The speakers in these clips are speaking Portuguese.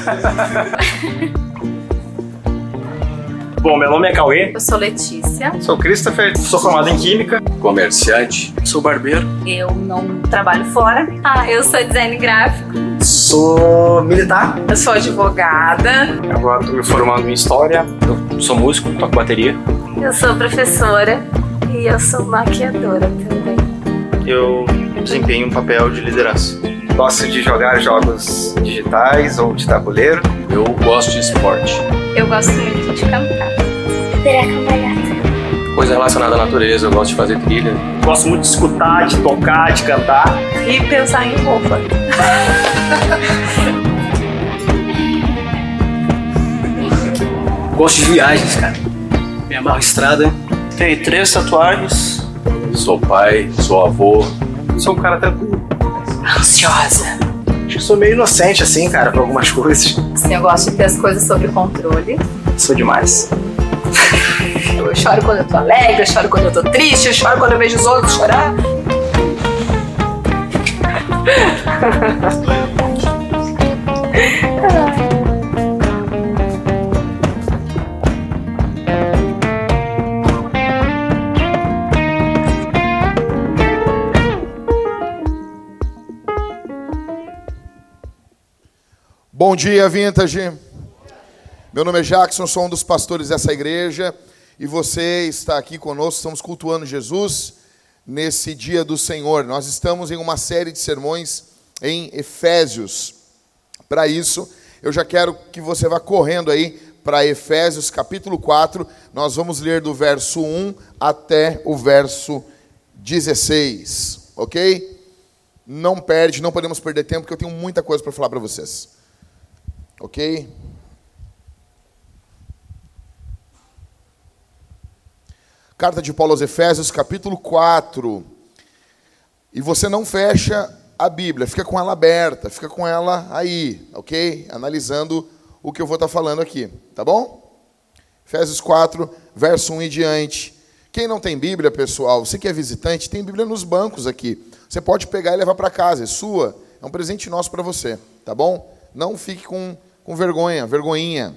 Bom, meu nome é Cauê, Eu sou Letícia. sou Christopher, sou formado em Química. comerciante, sou barbeiro, Eu não trabalho fora. Ah, eu sou design gráfico. Sou militar. Eu sou advogada. Agora estou me formando em História. Eu sou músico, toco bateria. Eu sou professora. E eu sou maquiadora também. eu desempenho um papel de liderança. Gosto de jogar jogos digitais ou de tabuleiro. eu gosto de esporte. Eu gosto muito de cantar. Coisa relacionada à natureza, eu gosto de fazer trilha. Gosto muito de escutar, de tocar, de cantar. E pensar em roupa. Gosto de viagens, cara. Me amarro estrada. Tenho três tatuagens. Sou pai, sou avô, Sou um cara tranquilo. Ansiosa. Acho que sou meio inocente, assim, cara, pra algumas coisas. Assim, eu gosto de ter as coisas sob controle. Sou demais. Eu choro quando eu tô alegre, eu choro quando eu tô triste, eu choro quando eu vejo os outros chorar. Bom dia, Vintage. Meu nome é Jackson, sou um dos pastores dessa igreja e você está aqui conosco, estamos cultuando Jesus nesse dia do Senhor. Nós estamos em uma série de sermões em Efésios. Para isso, eu já quero que você vá correndo aí para Efésios capítulo 4. Nós vamos ler do verso 1 até o verso 16, ok? Não perde, não podemos perder tempo, porque eu tenho muita coisa para falar para vocês. Ok? Carta de Paulo aos Efésios, capítulo 4. E você não fecha a Bíblia, fica com ela aberta, fica com ela aí, ok? Analisando o que eu vou estar falando aqui, tá bom? Efésios 4, verso 1 e diante. Quem não tem Bíblia, pessoal, você que é visitante, tem Bíblia nos bancos aqui. Você pode pegar e levar para casa, é sua. É um presente nosso para você, tá bom? Não fique com, com vergonha, vergonhinha.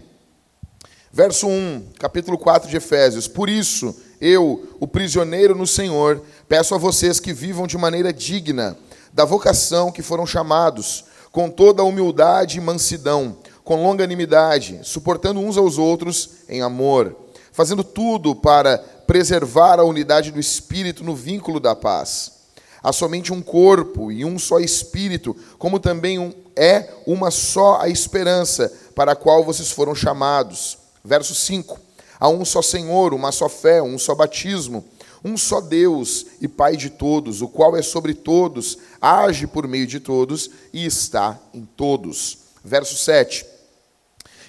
Verso 1, capítulo 4 de Efésios. Por isso, eu, o prisioneiro no Senhor, peço a vocês que vivam de maneira digna da vocação que foram chamados, com toda a humildade e mansidão, com longanimidade, suportando uns aos outros em amor, fazendo tudo para preservar a unidade do espírito no vínculo da paz. Há somente um corpo e um só espírito, como também um, é uma só a esperança para a qual vocês foram chamados. Verso 5. Há um só Senhor, uma só fé, um só batismo, um só Deus e Pai de todos, o qual é sobre todos, age por meio de todos e está em todos. Verso 7.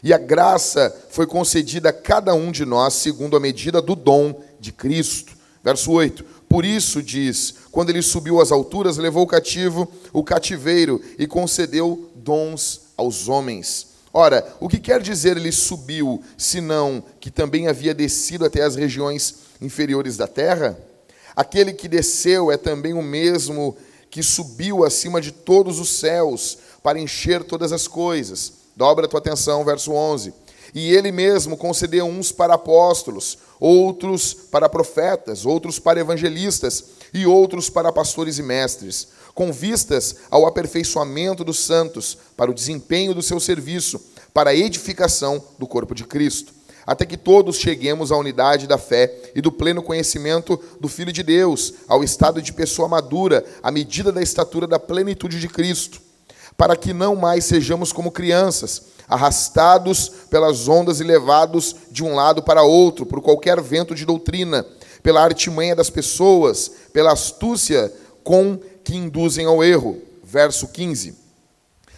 E a graça foi concedida a cada um de nós segundo a medida do dom de Cristo. Verso 8. Por isso diz: quando ele subiu às alturas, levou cativo o cativeiro e concedeu dons aos homens. Ora, o que quer dizer ele subiu, senão que também havia descido até as regiões inferiores da terra? Aquele que desceu é também o mesmo que subiu acima de todos os céus para encher todas as coisas. Dobra a tua atenção, verso 11. E ele mesmo concedeu uns para apóstolos, outros para profetas, outros para evangelistas e outros para pastores e mestres, com vistas ao aperfeiçoamento dos santos, para o desempenho do seu serviço, para a edificação do corpo de Cristo, até que todos cheguemos à unidade da fé e do pleno conhecimento do Filho de Deus, ao estado de pessoa madura, à medida da estatura da plenitude de Cristo, para que não mais sejamos como crianças, arrastados pelas ondas e levados de um lado para outro por qualquer vento de doutrina, pela artimanha das pessoas, pela astúcia com que induzem ao erro. Verso 15.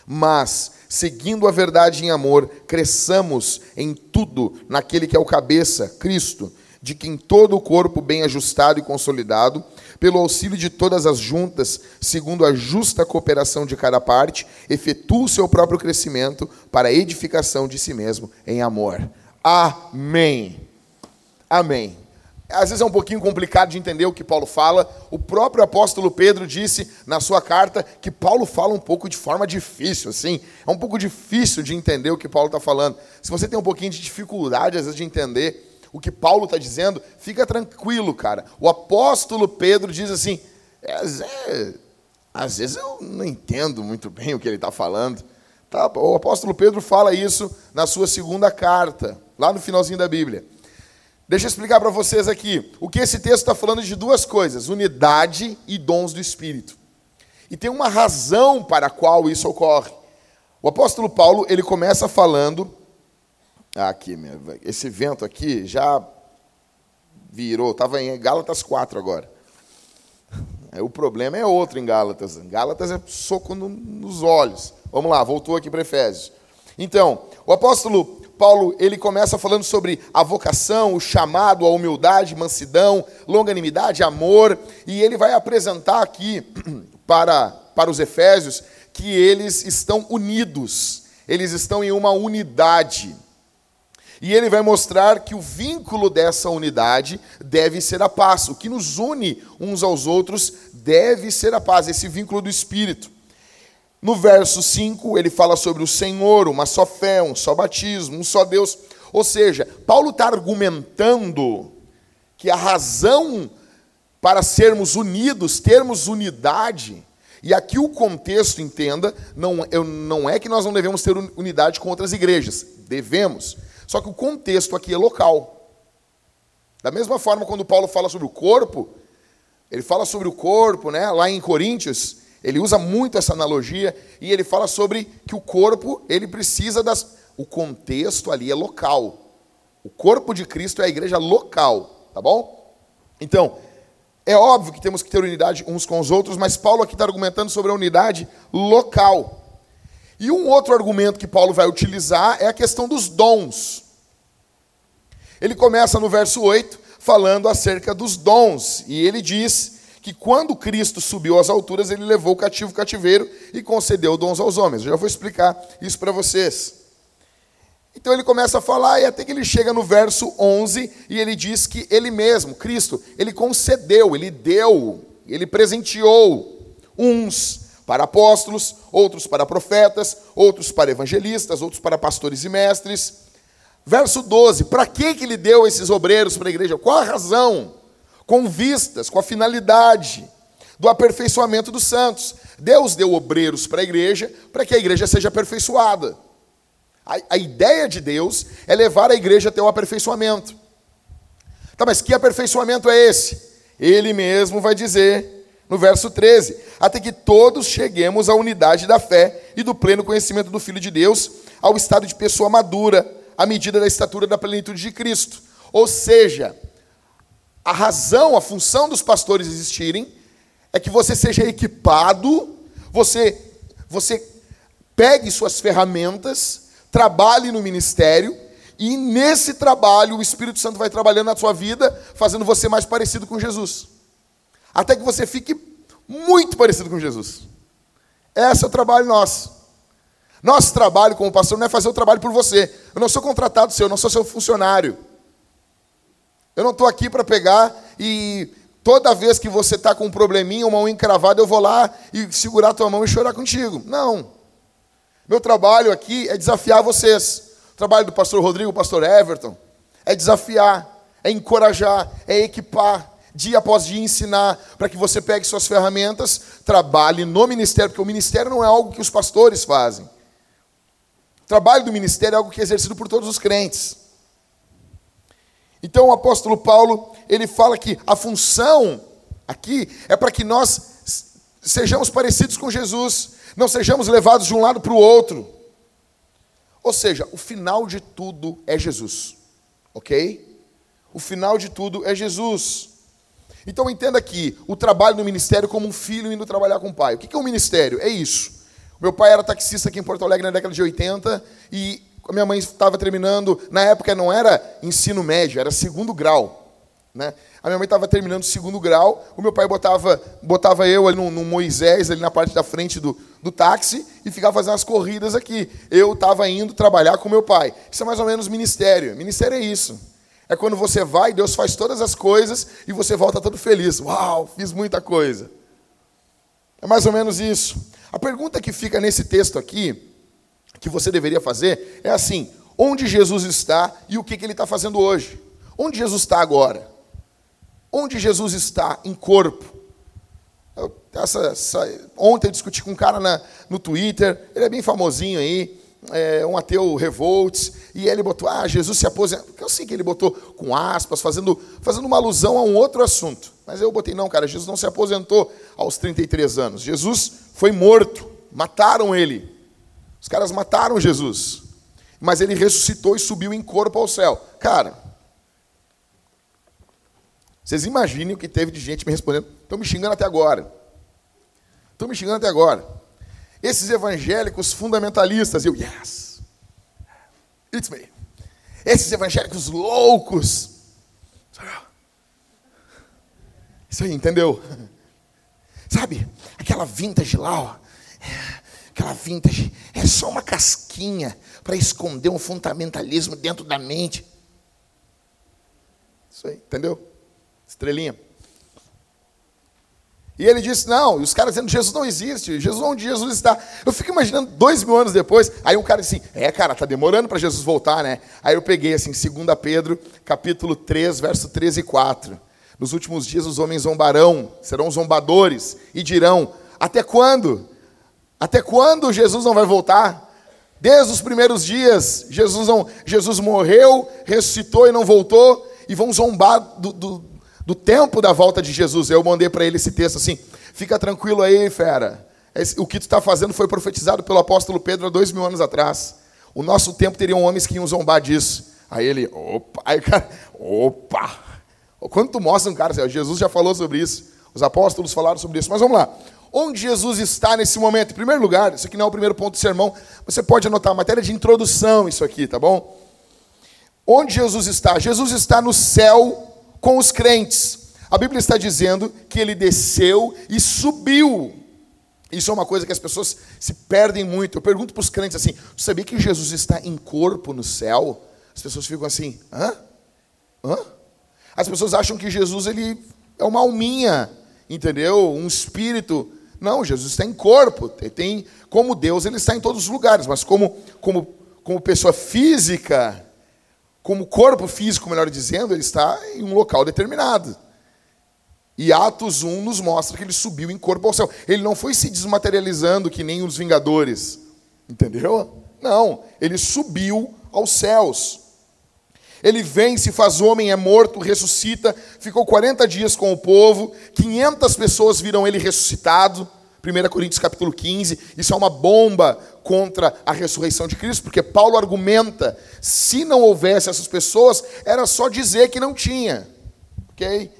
Mas, seguindo a verdade em amor, cresçamos em tudo naquele que é o cabeça, Cristo, de quem todo o corpo bem ajustado e consolidado, pelo auxílio de todas as juntas, segundo a justa cooperação de cada parte, efetua o seu próprio crescimento para a edificação de si mesmo em amor. Amém. Amém. às vezes é um pouquinho complicado de entender o que Paulo fala. O próprio apóstolo Pedro disse na sua carta que Paulo fala um pouco de forma difícil, assim. É um pouco difícil de entender o que Paulo está falando. Se você tem um pouquinho de dificuldade, às vezes, de entender o que Paulo está dizendo, fica tranquilo, cara. O apóstolo Pedro diz assim: é, às vezes eu não entendo muito bem o que ele está falando. Tá? O apóstolo Pedro fala isso na sua segunda carta, lá no finalzinho da Bíblia. Deixa eu explicar para vocês aqui. O que esse texto está falando de duas coisas: unidade e dons do Espírito. E tem uma razão para a qual isso ocorre. O apóstolo Paulo ele começa falando. Aqui, esse vento aqui já virou, estava em Gálatas 4 agora. O problema é outro em Gálatas. Gálatas é soco no, nos olhos. Vamos lá, voltou aqui para Efésios. Então, o apóstolo Paulo, ele começa falando sobre a vocação, o chamado, a humildade, mansidão, longanimidade, amor, e ele vai apresentar aqui para, para os efésios que eles estão unidos, eles estão em uma unidade. E ele vai mostrar que o vínculo dessa unidade deve ser a paz. O que nos une uns aos outros deve ser a paz, esse vínculo do Espírito. No verso 5, ele fala sobre o Senhor, uma só fé, um só batismo, um só Deus. Ou seja, Paulo está argumentando que a razão para sermos unidos, termos unidade, e aqui o contexto, entenda, não, eu, não é que nós não devemos ter unidade com outras igrejas, devemos. Só que o contexto aqui é local. Da mesma forma, quando Paulo fala sobre o corpo, ele fala sobre o corpo, né, lá em Coríntios, ele usa muito essa analogia e ele fala sobre que o corpo, ele precisa das o contexto ali é local. O corpo de Cristo é a igreja local, tá bom? Então, é óbvio que temos que ter unidade uns com os outros, mas Paulo aqui está argumentando sobre a unidade local. E um outro argumento que Paulo vai utilizar é a questão dos dons. Ele começa no verso 8 falando acerca dos dons, e ele diz que quando Cristo subiu às alturas, ele levou o cativo cativeiro e concedeu dons aos homens. Eu já vou explicar isso para vocês. Então ele começa a falar e até que ele chega no verso 11 e ele diz que ele mesmo, Cristo, ele concedeu, ele deu, ele presenteou uns para apóstolos, outros para profetas, outros para evangelistas, outros para pastores e mestres. Verso 12, para que, que ele deu esses obreiros para a igreja? Qual a razão? com vistas, com a finalidade do aperfeiçoamento dos santos. Deus deu obreiros para a igreja para que a igreja seja aperfeiçoada. A, a, ideia de Deus é levar a igreja até o aperfeiçoamento. Tá, mas que aperfeiçoamento é esse? Ele mesmo vai dizer no verso 13: até que todos cheguemos à unidade da fé e do pleno conhecimento do Filho de Deus, ao estado de pessoa madura, à medida da estatura da plenitude de Cristo. Ou seja, a razão, a função dos pastores existirem é que você seja equipado, você, você pegue suas ferramentas, trabalhe no ministério, e nesse trabalho o Espírito Santo vai trabalhando na sua vida, fazendo você mais parecido com Jesus. Até que você fique muito parecido com Jesus. Esse é o trabalho nosso. Nosso trabalho como pastor não é fazer o trabalho por você. Eu não sou contratado seu, eu não sou seu funcionário. Eu não estou aqui para pegar e toda vez que você está com um probleminha, uma unha encravada, eu vou lá e segurar a tua mão e chorar contigo. Não. Meu trabalho aqui é desafiar vocês. O trabalho do pastor Rodrigo, pastor Everton, é desafiar, é encorajar, é equipar, dia após dia ensinar, para que você pegue suas ferramentas, trabalhe no ministério, porque o ministério não é algo que os pastores fazem. O trabalho do ministério é algo que é exercido por todos os crentes. Então o apóstolo Paulo, ele fala que a função aqui é para que nós sejamos parecidos com Jesus, não sejamos levados de um lado para o outro. Ou seja, o final de tudo é Jesus. OK? O final de tudo é Jesus. Então entenda aqui o trabalho no ministério como um filho indo trabalhar com o pai. O que é um ministério? É isso. Meu pai era taxista aqui em Porto Alegre na década de 80 e minha mãe estava terminando, na época não era ensino médio, era segundo grau. Né? A minha mãe estava terminando o segundo grau, o meu pai botava, botava eu ali no, no, Moisés, ali na parte da frente do, do táxi, e ficava fazendo as corridas aqui. Eu estava indo trabalhar com meu pai. Isso é mais ou menos ministério. Ministério é isso. É quando você vai, Deus faz todas as coisas e você volta todo feliz. Uau, fiz muita coisa. É mais ou menos isso. A pergunta que fica nesse texto aqui, que você deveria fazer, é assim: onde Jesus está e o que, que ele está fazendo hoje? Onde Jesus está agora? Onde Jesus está em corpo? Eu, essa, essa, ontem eu discuti com um cara na, no Twitter, ele é bem famosinho aí, é, um ateu revolts, e ele botou, ah, Jesus se aposentou. Eu sei que ele botou com aspas, fazendo, fazendo uma alusão a um outro assunto. Mas eu botei, não, cara, Jesus não se aposentou aos 33 anos. Jesus foi morto, mataram ele. Os caras mataram Jesus. Mas ele ressuscitou e subiu em corpo ao céu. Cara, vocês imaginem o que teve de gente me respondendo. Estão me xingando até agora. Estão me xingando até agora. Esses evangélicos fundamentalistas, eu, yes, it's me. Esses evangélicos loucos. Isso aí, entendeu? Sabe, aquela vintage lá, ó, aquela vintage é só uma casquinha para esconder um fundamentalismo dentro da mente. Isso aí, entendeu? Estrelinha. E ele disse: Não, e os caras dizendo: Jesus não existe, Jesus onde Jesus está. Eu fico imaginando dois mil anos depois. Aí um cara assim, É, cara, tá demorando para Jesus voltar, né? Aí eu peguei assim, 2 Pedro, capítulo 3, verso 13 e 4. Nos últimos dias os homens zombarão, serão zombadores, e dirão: Até quando? Até quando Jesus não vai voltar? Desde os primeiros dias, Jesus, não, Jesus morreu, ressuscitou e não voltou, e vão zombar do, do do tempo da volta de Jesus. Eu mandei para ele esse texto assim: fica tranquilo aí, fera. O que tu está fazendo foi profetizado pelo apóstolo Pedro há dois mil anos atrás. O nosso tempo teriam homens que iam zombar disso. Aí ele, opa, aí o cara, opa. Quando tu mostra um cara, Jesus já falou sobre isso, os apóstolos falaram sobre isso. Mas vamos lá. Onde Jesus está nesse momento? Em primeiro lugar, isso aqui não é o primeiro ponto do sermão, você pode anotar matéria de introdução, isso aqui, tá bom? Onde Jesus está? Jesus está no céu com os crentes. A Bíblia está dizendo que ele desceu e subiu. Isso é uma coisa que as pessoas se perdem muito. Eu pergunto para os crentes assim: você sabia que Jesus está em corpo no céu? As pessoas ficam assim: hã? Hã? As pessoas acham que Jesus ele é uma alminha, entendeu? Um espírito. Não, Jesus está em corpo. Ele tem, como Deus, ele está em todos os lugares, mas como, como, como pessoa física, como corpo físico, melhor dizendo, ele está em um local determinado. E Atos 1 nos mostra que ele subiu em corpo ao céu. Ele não foi se desmaterializando que nem os Vingadores. Entendeu? Não. Ele subiu aos céus. Ele vem, se faz homem, é morto, ressuscita, ficou 40 dias com o povo, 500 pessoas viram ele ressuscitado. 1 Coríntios capítulo 15, isso é uma bomba contra a ressurreição de Cristo, porque Paulo argumenta, se não houvesse essas pessoas, era só dizer que não tinha. OK?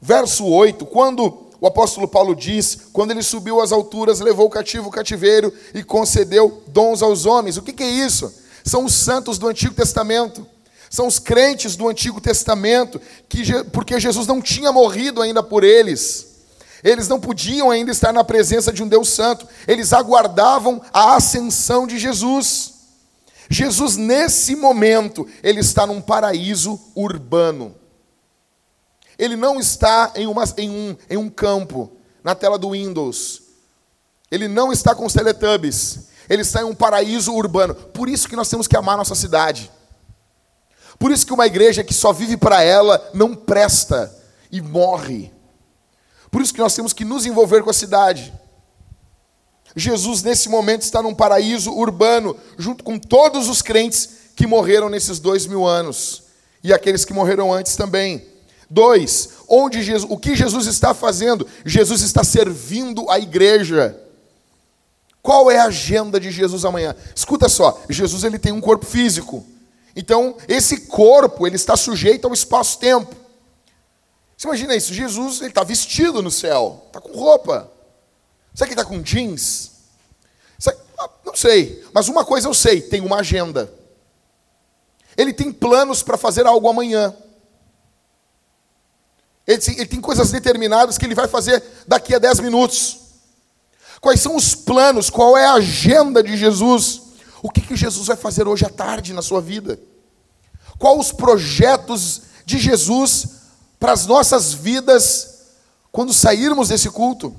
Verso 8, quando o apóstolo Paulo diz, quando ele subiu às alturas, levou o cativo o cativeiro e concedeu dons aos homens. O que, que é isso? São os santos do Antigo Testamento. São os crentes do Antigo Testamento, que, porque Jesus não tinha morrido ainda por eles. Eles não podiam ainda estar na presença de um Deus Santo, eles aguardavam a ascensão de Jesus. Jesus, nesse momento, ele está num paraíso urbano. Ele não está em, uma, em, um, em um campo, na tela do Windows. Ele não está com os Teletubbies. Ele está em um paraíso urbano. Por isso que nós temos que amar nossa cidade. Por isso que uma igreja que só vive para ela não presta e morre. Por isso que nós temos que nos envolver com a cidade. Jesus, nesse momento, está num paraíso urbano, junto com todos os crentes que morreram nesses dois mil anos. E aqueles que morreram antes também. Dois, onde Jesus, o que Jesus está fazendo? Jesus está servindo a igreja. Qual é a agenda de Jesus amanhã? Escuta só, Jesus ele tem um corpo físico. Então, esse corpo, ele está sujeito ao espaço-tempo. Você imagina isso? Jesus ele está vestido no céu, está com roupa. Será que ele está com jeans? Ah, não sei, mas uma coisa eu sei: tem uma agenda. Ele tem planos para fazer algo amanhã. Ele, ele tem coisas determinadas que ele vai fazer daqui a 10 minutos. Quais são os planos? Qual é a agenda de Jesus? O que, que Jesus vai fazer hoje à tarde na sua vida? Qual os projetos de Jesus para as nossas vidas quando sairmos desse culto?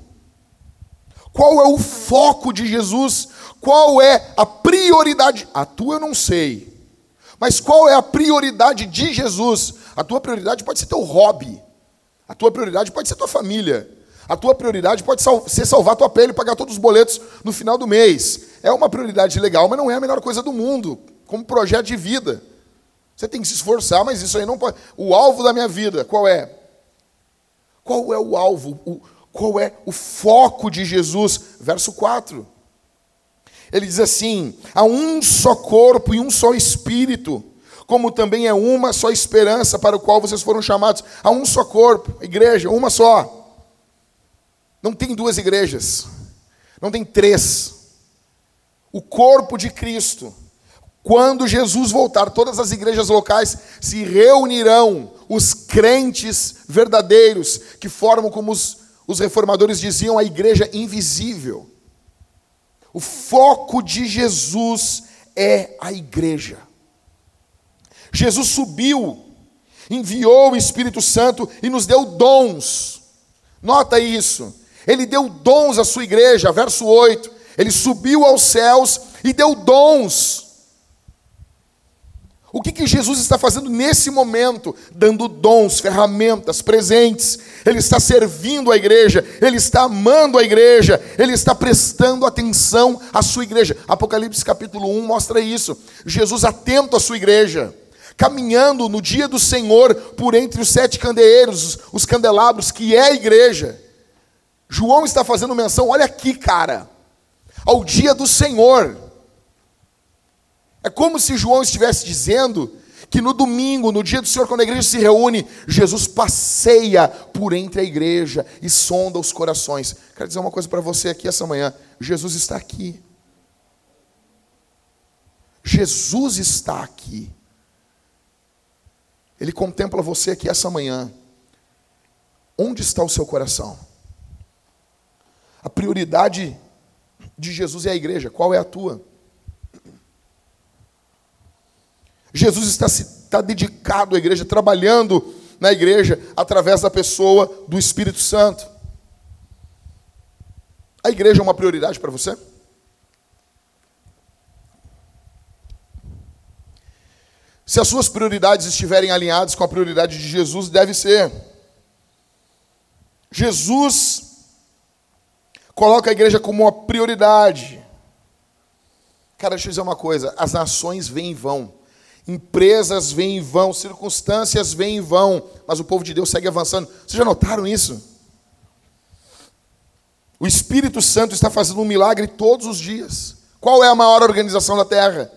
Qual é o foco de Jesus? Qual é a prioridade? A tua eu não sei. Mas qual é a prioridade de Jesus? A tua prioridade pode ser teu hobby. A tua prioridade pode ser tua família. A tua prioridade pode ser salvar tua pele e pagar todos os boletos no final do mês. É uma prioridade legal, mas não é a melhor coisa do mundo, como projeto de vida. Você tem que se esforçar, mas isso aí não pode. O alvo da minha vida, qual é? Qual é o alvo? O, qual é o foco de Jesus? Verso 4. Ele diz assim: há um só corpo e um só espírito, como também é uma só esperança para o qual vocês foram chamados. Há um só corpo, igreja, uma só. Não tem duas igrejas, não tem três. O corpo de Cristo. Quando Jesus voltar, todas as igrejas locais se reunirão, os crentes verdadeiros, que formam, como os, os reformadores diziam, a igreja invisível. O foco de Jesus é a igreja. Jesus subiu, enviou o Espírito Santo e nos deu dons. Nota isso. Ele deu dons à sua igreja, verso 8. Ele subiu aos céus e deu dons. O que, que Jesus está fazendo nesse momento? Dando dons, ferramentas, presentes. Ele está servindo a igreja, ele está amando a igreja, ele está prestando atenção à sua igreja. Apocalipse capítulo 1 mostra isso. Jesus atento à sua igreja, caminhando no dia do Senhor por entre os sete candeeiros, os candelabros, que é a igreja. João está fazendo menção, olha aqui, cara, ao dia do Senhor. É como se João estivesse dizendo que no domingo, no dia do Senhor, quando a igreja se reúne, Jesus passeia por entre a igreja e sonda os corações. Quero dizer uma coisa para você aqui essa manhã: Jesus está aqui. Jesus está aqui. Ele contempla você aqui essa manhã. Onde está o seu coração? A prioridade de Jesus é a igreja. Qual é a tua? Jesus está, está dedicado à igreja, trabalhando na igreja através da pessoa do Espírito Santo. A igreja é uma prioridade para você? Se as suas prioridades estiverem alinhadas com a prioridade de Jesus, deve ser. Jesus coloca a igreja como uma prioridade. Cara, deixa eu dizer uma coisa: as nações vêm e vão. Empresas vêm e vão, circunstâncias vêm e vão, mas o povo de Deus segue avançando. Vocês já notaram isso? O Espírito Santo está fazendo um milagre todos os dias. Qual é a maior organização da Terra?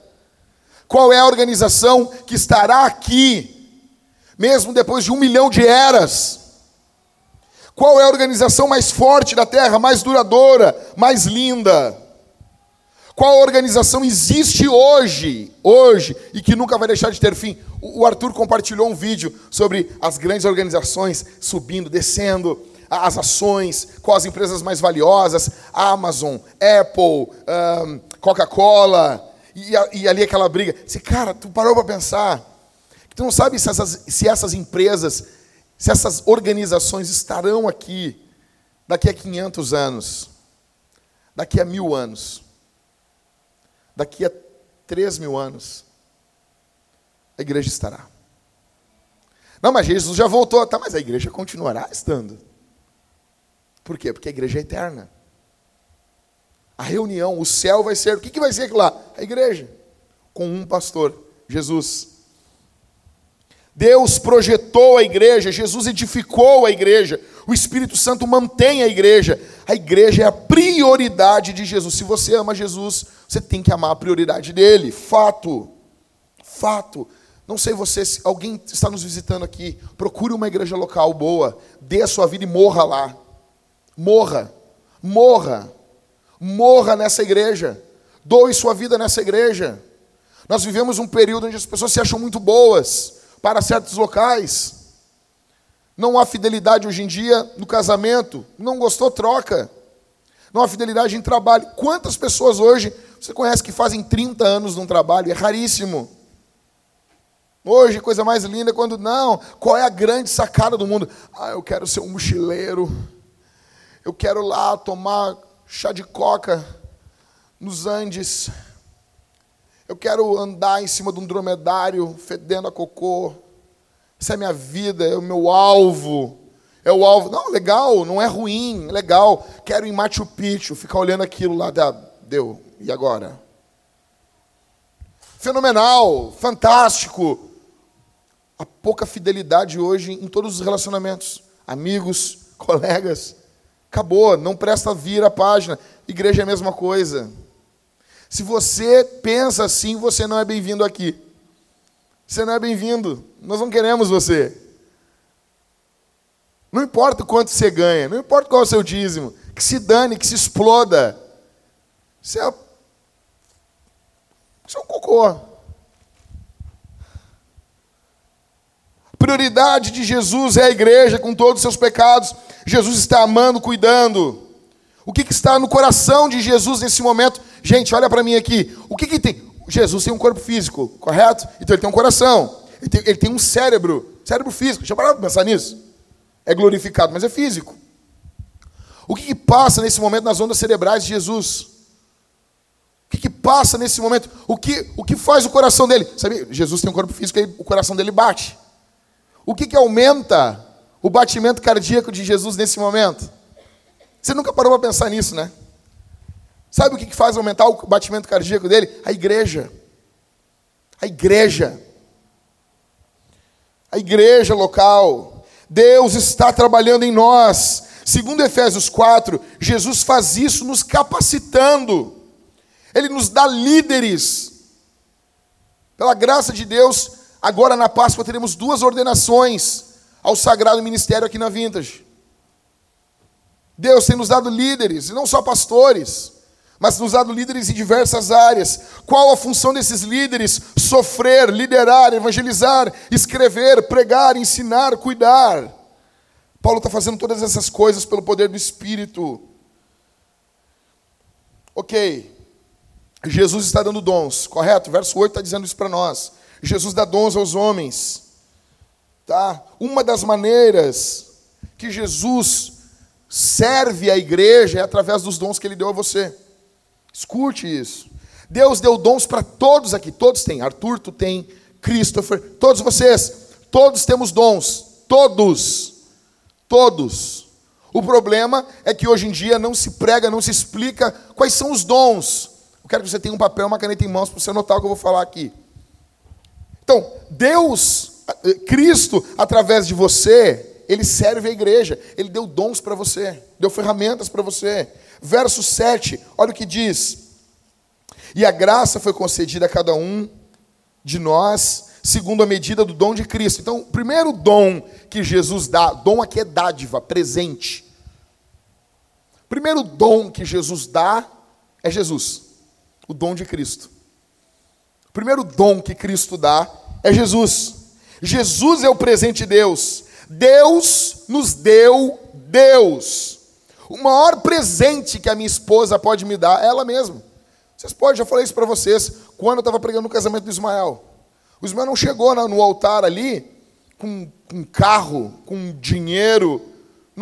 Qual é a organização que estará aqui, mesmo depois de um milhão de eras? Qual é a organização mais forte da Terra, mais duradoura, mais linda? Qual organização existe hoje, hoje, e que nunca vai deixar de ter fim? O Arthur compartilhou um vídeo sobre as grandes organizações subindo, descendo, as ações, quais as empresas mais valiosas, Amazon, Apple, um, Coca-Cola, e, e, ali aquela briga. Se, cara, tu parou para pensar, tu não sabe se essas, se essas empresas, se essas organizações estarão aqui daqui a 500 anos, daqui a mil anos daqui a três mil anos, a igreja estará. Não, mas Jesus já voltou, tá, mas a igreja continuará estando. Por quê? Porque a igreja é eterna. A reunião, o céu vai ser, o que, que vai ser aquilo lá? A igreja, com um pastor, Jesus. Deus projetou a igreja, Jesus edificou a igreja, o Espírito Santo mantém a igreja. A igreja é a prioridade de Jesus. Se você ama Jesus, você tem que amar a prioridade dele. Fato. Fato. Não sei você, se alguém está nos visitando aqui, procure uma igreja local boa, dê a sua vida e morra lá. Morra. Morra. Morra nessa igreja. Doe sua vida nessa igreja. Nós vivemos um período onde as pessoas se acham muito boas para certos locais. Não há fidelidade hoje em dia no casamento. Não gostou, troca. Não há fidelidade em trabalho. Quantas pessoas hoje você conhece que fazem 30 anos num trabalho? É raríssimo. Hoje, coisa mais linda é quando, não, qual é a grande sacada do mundo? Ah, eu quero ser um mochileiro. Eu quero lá tomar chá de coca nos Andes. Eu quero andar em cima de um dromedário fedendo a cocô. Essa é a minha vida, é o meu alvo. É o alvo. Não, legal, não é ruim, é legal. Quero ir em Machu Picchu, ficar olhando aquilo lá. Deu, e agora? Fenomenal, fantástico a pouca fidelidade hoje em todos os relacionamentos. Amigos, colegas. Acabou, não presta vir a página. Igreja é a mesma coisa. Se você pensa assim, você não é bem-vindo aqui. Você não é bem-vindo. Nós não queremos você. Não importa quanto você ganha, não importa qual é o seu dízimo, que se dane, que se exploda. Isso é, isso é um cocô. Prioridade de Jesus é a igreja com todos os seus pecados. Jesus está amando, cuidando. O que, que está no coração de Jesus nesse momento? Gente, olha para mim aqui. O que, que tem? Jesus tem um corpo físico, correto? Então ele tem um coração. Ele tem, ele tem um cérebro, cérebro físico. Já pararam para pensar nisso? É glorificado, mas é físico. O que, que passa nesse momento nas ondas cerebrais de Jesus? O que, que passa nesse momento? O que, o que faz o coração dele? Sabe, Jesus tem um corpo físico e o coração dele bate. O que, que aumenta o batimento cardíaco de Jesus nesse momento? Você nunca parou para pensar nisso, né? Sabe o que, faz aumentar o batimento cardíaco dele? A igreja. A igreja. A igreja local. Deus está trabalhando em nós. Segundo Efésios 4, Jesus faz isso nos capacitando. Ele nos dá líderes. Pela graça de Deus, Agora na Páscoa teremos duas ordenações ao sagrado ministério aqui na Vintage. Deus tem nos dado líderes, e não só pastores, mas nos dado líderes em diversas áreas. Qual a função desses líderes? Sofrer, liderar, evangelizar, escrever, pregar, ensinar, cuidar. Paulo está fazendo todas essas coisas pelo poder do Espírito. Ok. Jesus está dando dons, correto? Verso 8 está dizendo isso para nós. Jesus dá dons aos homens. Tá? Uma das maneiras que Jesus serve a igreja é através dos dons que ele deu a você. Escute isso. Deus deu dons para todos aqui, todos têm. Arthur, tu tem, Christopher, todos vocês, todos temos dons, todos. Todos. O problema é que hoje em dia não se prega, não se explica quais são os dons. Eu quero que você tenha um papel, uma caneta em mãos para você anotar o que eu vou falar aqui. Então, Deus, eh, Cristo, através de você, ele serve a igreja, ele deu dons para você, deu ferramentas para você. Verso 7, olha o que diz: E a graça foi concedida a cada um de nós, segundo a medida do dom de Cristo. Então, o primeiro dom que Jesus dá, dom aqui é dádiva, presente. O primeiro dom que Jesus dá é Jesus, o dom de Cristo. O primeiro dom que Cristo dá é Jesus. Jesus é o presente de Deus. Deus nos deu Deus. O maior presente que a minha esposa pode me dar é ela mesma. Vocês podem, já falei isso para vocês, quando eu estava pregando no casamento do Ismael. O Ismael não chegou no altar ali com um carro, com dinheiro,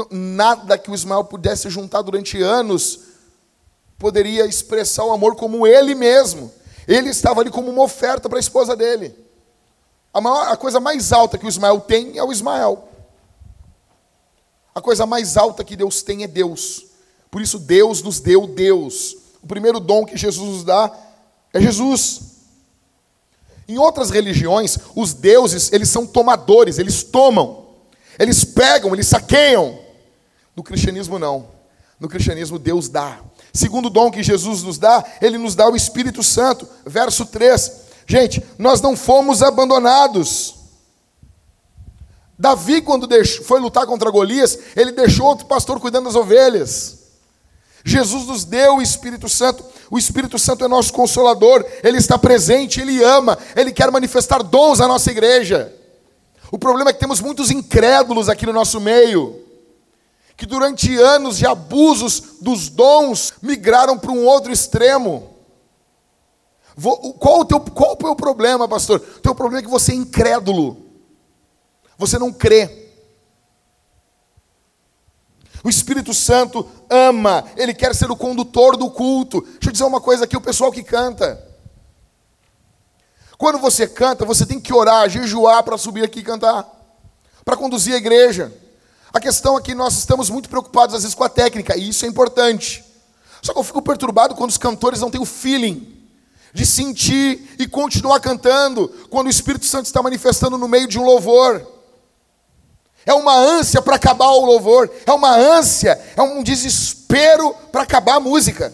nada que o Ismael pudesse juntar durante anos poderia expressar o amor como ele mesmo. Ele estava ali como uma oferta para a esposa dele. A, maior, a coisa mais alta que o Ismael tem é o Ismael. A coisa mais alta que Deus tem é Deus. Por isso Deus nos deu Deus. O primeiro dom que Jesus nos dá é Jesus. Em outras religiões, os deuses, eles são tomadores, eles tomam. Eles pegam, eles saqueiam. No cristianismo não. No cristianismo Deus dá. Segundo dom que Jesus nos dá, ele nos dá o Espírito Santo. Verso 3. Gente, nós não fomos abandonados. Davi, quando foi lutar contra Golias, ele deixou outro pastor cuidando das ovelhas. Jesus nos deu o Espírito Santo. O Espírito Santo é nosso consolador. Ele está presente, ele ama, ele quer manifestar dons à nossa igreja. O problema é que temos muitos incrédulos aqui no nosso meio, que durante anos de abusos dos dons migraram para um outro extremo Qual o teu, qual o teu problema, pastor? O teu problema é que você é incrédulo. Você não crê. O Espírito Santo ama, ele quer ser o condutor do culto. Deixa eu dizer uma coisa aqui: o pessoal que canta. Quando você canta, você tem que orar, jejuar para subir aqui e cantar, para conduzir a igreja. A questão é que nós estamos muito preocupados às vezes com a técnica, e isso é importante. Só que eu fico perturbado quando os cantores não têm o feeling de sentir e continuar cantando quando o Espírito Santo está manifestando no meio de um louvor. É uma ânsia para acabar o louvor, é uma ânsia, é um desespero para acabar a música.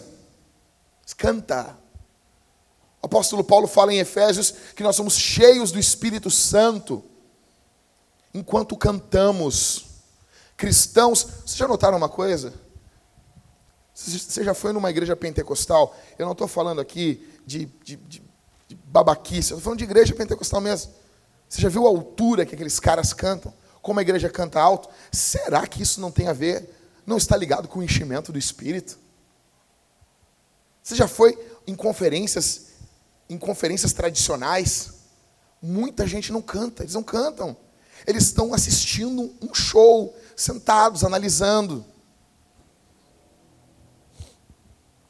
Canta. O apóstolo Paulo fala em Efésios que nós somos cheios do Espírito Santo enquanto cantamos. Cristãos, vocês já notaram uma coisa? Você já foi numa igreja pentecostal? Eu não estou falando aqui de, de, de, de babaquice, eu estou falando de igreja pentecostal mesmo. Você já viu a altura que aqueles caras cantam? Como a igreja canta alto? Será que isso não tem a ver? Não está ligado com o enchimento do Espírito? Você já foi em conferências, em conferências tradicionais? Muita gente não canta, eles não cantam. Eles estão assistindo um show, sentados, analisando.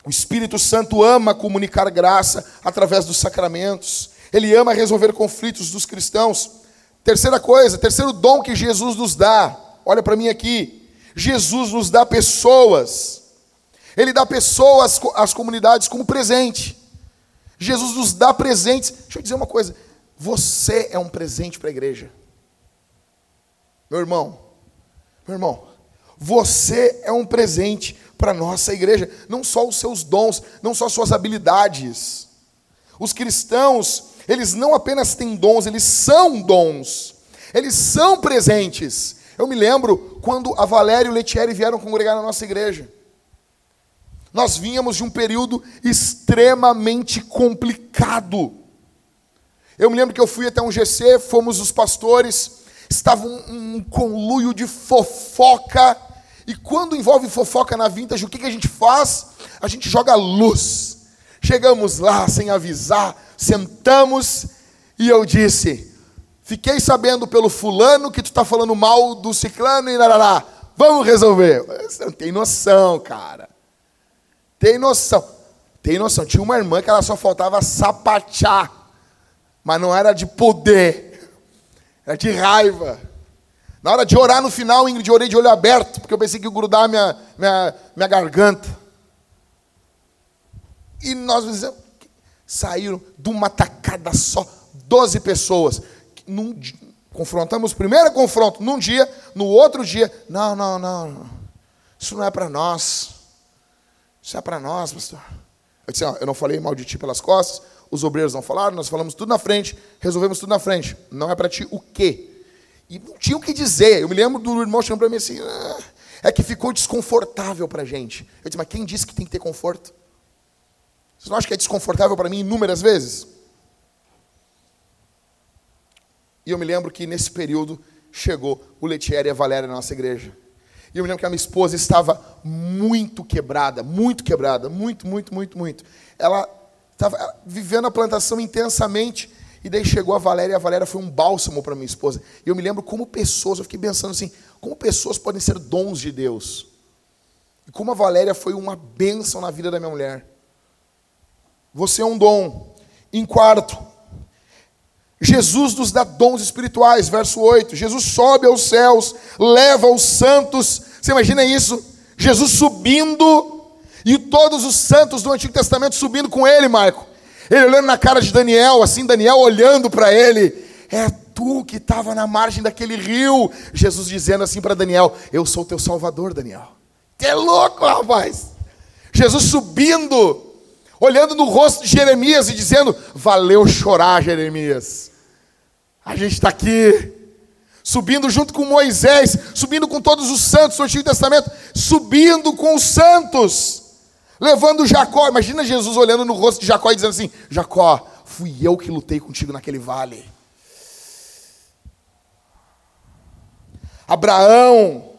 O Espírito Santo ama comunicar graça através dos sacramentos. Ele ama resolver conflitos dos cristãos. Terceira coisa, terceiro dom que Jesus nos dá. Olha para mim aqui. Jesus nos dá pessoas. Ele dá pessoas às comunidades como presente. Jesus nos dá presentes. Deixa eu dizer uma coisa. Você é um presente para a igreja. Meu irmão, meu irmão, você é um presente para a nossa igreja. Não só os seus dons, não só as suas habilidades. Os cristãos, eles não apenas têm dons, eles são dons. Eles são presentes. Eu me lembro quando a Valéria e o Letieri vieram congregar na nossa igreja. Nós vínhamos de um período extremamente complicado. Eu me lembro que eu fui até um GC, fomos os pastores, estava um, um conluio de fofoca. E quando envolve fofoca na vintage, o que, que a gente faz? A gente joga luz. Chegamos lá sem avisar, sentamos e eu disse: Fiquei sabendo pelo fulano que tu está falando mal do ciclano e larará. Vamos resolver. Você não tem noção, cara. Tem noção. Tem noção. Tinha uma irmã que ela só faltava sapatear. Mas não era de poder. Era de raiva. Na hora de orar no final, Ingrid, orei de olho aberto, porque eu pensei que ia grudar minha, minha, minha garganta. E nós dizemos, saíram de uma tacada só, 12 pessoas. Num, confrontamos primeiro confronto num dia, no outro dia, não, não, não, isso não é para nós. Isso é para nós, pastor. Eu disse, ó, eu não falei mal de ti pelas costas, os obreiros não falaram, nós falamos tudo na frente, resolvemos tudo na frente. Não é para ti o quê? E não tinha o que dizer. Eu me lembro do irmão chamando para mim assim, ah, é que ficou desconfortável para a gente. Eu disse, mas quem disse que tem que ter conforto? Vocês não acham que é desconfortável para mim inúmeras vezes? E eu me lembro que nesse período chegou o Letieri e a Valéria na nossa igreja. E eu me lembro que a minha esposa estava muito quebrada, muito quebrada, muito, muito, muito, muito. Ela estava vivendo a plantação intensamente. E daí chegou a Valéria, e a Valéria foi um bálsamo para minha esposa. E eu me lembro como pessoas, eu fiquei pensando assim, como pessoas podem ser dons de Deus. E como a Valéria foi uma bênção na vida da minha mulher. Você é um dom. Em quarto, Jesus nos dá dons espirituais, verso 8. Jesus sobe aos céus, leva os santos. Você imagina isso? Jesus subindo e todos os santos do Antigo Testamento subindo com ele, Marco. Ele olhando na cara de Daniel, assim, Daniel olhando para ele. É tu que estava na margem daquele rio. Jesus dizendo assim para Daniel: Eu sou teu salvador, Daniel. Que é louco, rapaz. Jesus subindo, olhando no rosto de Jeremias e dizendo: Valeu chorar, Jeremias. A gente está aqui, subindo junto com Moisés, subindo com todos os santos do Antigo Testamento, subindo com os santos, levando Jacó. Imagina Jesus olhando no rosto de Jacó e dizendo assim: Jacó, fui eu que lutei contigo naquele vale. Abraão,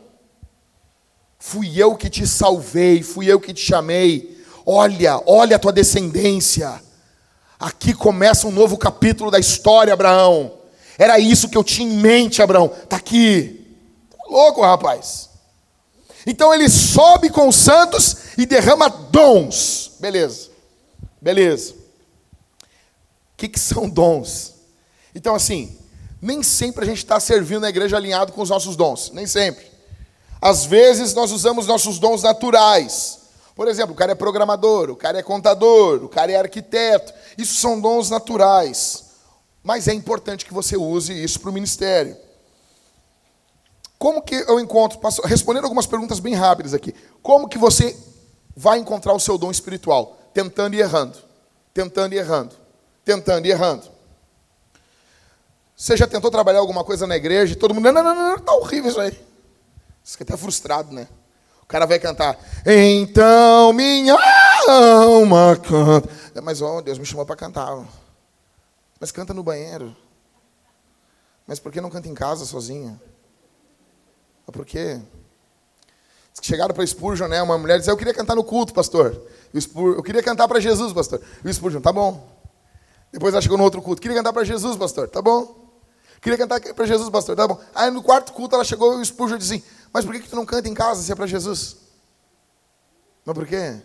fui eu que te salvei, fui eu que te chamei. Olha, olha a tua descendência. Aqui começa um novo capítulo da história, Abraão. Era isso que eu tinha em mente, Abraão. Tá aqui. Tá louco, rapaz. Então ele sobe com os santos e derrama dons. Beleza. Beleza. O que, que são dons? Então, assim, nem sempre a gente está servindo na igreja alinhado com os nossos dons. Nem sempre. Às vezes nós usamos nossos dons naturais. Por exemplo, o cara é programador, o cara é contador, o cara é arquiteto. Isso são dons naturais. Mas é importante que você use isso para o ministério. Como que eu encontro, respondendo algumas perguntas bem rápidas aqui. Como que você vai encontrar o seu dom espiritual? Tentando e errando. Tentando e errando. Tentando e errando. Você já tentou trabalhar alguma coisa na igreja e todo mundo, não, não, não, não, tá horrível isso aí. Você fica até frustrado, né? O cara vai cantar, então minha alma canta. Mas, ó, oh, Deus me chamou para cantar. Mas canta no banheiro. Mas por que não canta em casa sozinha? Por quê? Chegaram para Spurgeon, né? Uma mulher disse: Eu queria cantar no culto, pastor. Eu queria cantar para Jesus, pastor. E o Spurgeon, tá bom. Depois ela chegou no outro culto: Queria cantar para Jesus, pastor. Tá bom. Queria cantar para Jesus, pastor. Tá bom. Aí no quarto culto ela chegou e o Spurgeon disse assim: Mas por que, que tu não canta em casa se é para Jesus? Mas por quê?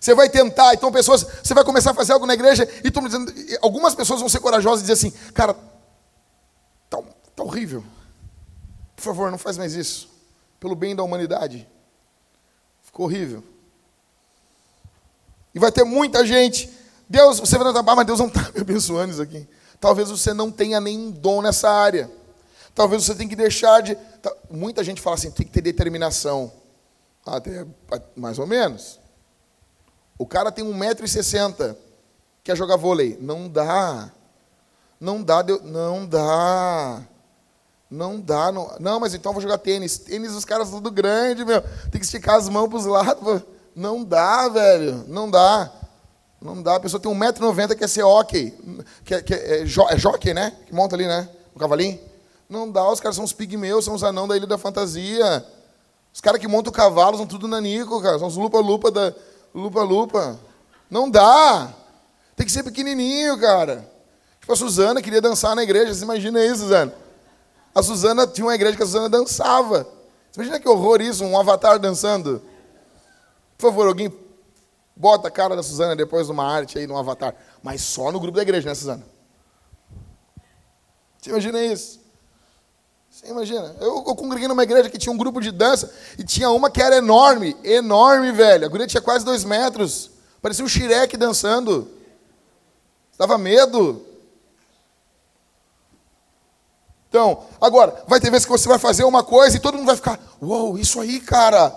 Você vai tentar, então pessoas, você vai começar a fazer algo na igreja e dizendo, algumas pessoas vão ser corajosas e dizer assim, cara, Está horrível. Por favor, não faz mais isso. Pelo bem da humanidade. Ficou horrível. E vai ter muita gente. Deus, você vai notar, mas Deus não está me abençoando isso aqui. Talvez você não tenha nenhum dom nessa área. Talvez você tenha que deixar de. Muita gente fala assim, tem que ter determinação. Até mais ou menos. O cara tem 1,60m, quer jogar vôlei. Não dá. Não dá, não dá. Não dá. Não, não, mas então eu vou jogar tênis. Tênis, os caras tudo grande, meu. Tem que esticar as mãos para os lados. Não dá, velho. Não dá. Não dá. A pessoa tem 1,90m, quer ser hockey. Que, que, é, é, jo, é jockey, né? Que monta ali, né? O cavalinho. Não dá. Os caras são os pigmeus, são os anão da Ilha da Fantasia. Os caras que montam o cavalo são tudo nanico, cara. São os lupa-lupa da... Lupa-lupa. Não dá. Tem que ser pequenininho, cara. Tipo a Suzana queria dançar na igreja. Você imagina isso, Suzana? A Suzana tinha uma igreja que a Suzana dançava. Você imagina que horror isso, um avatar dançando? Por favor, alguém bota a cara da Suzana depois numa arte aí, num avatar. Mas só no grupo da igreja, né, Suzana? Você imagina isso? Você imagina? Eu, eu congreguei numa igreja que tinha um grupo de dança e tinha uma que era enorme, enorme, velho. A guria tinha quase dois metros. Parecia um xireque dançando. Dava medo. Então, agora, vai ter vezes que você vai fazer uma coisa e todo mundo vai ficar, uou, wow, isso aí, cara,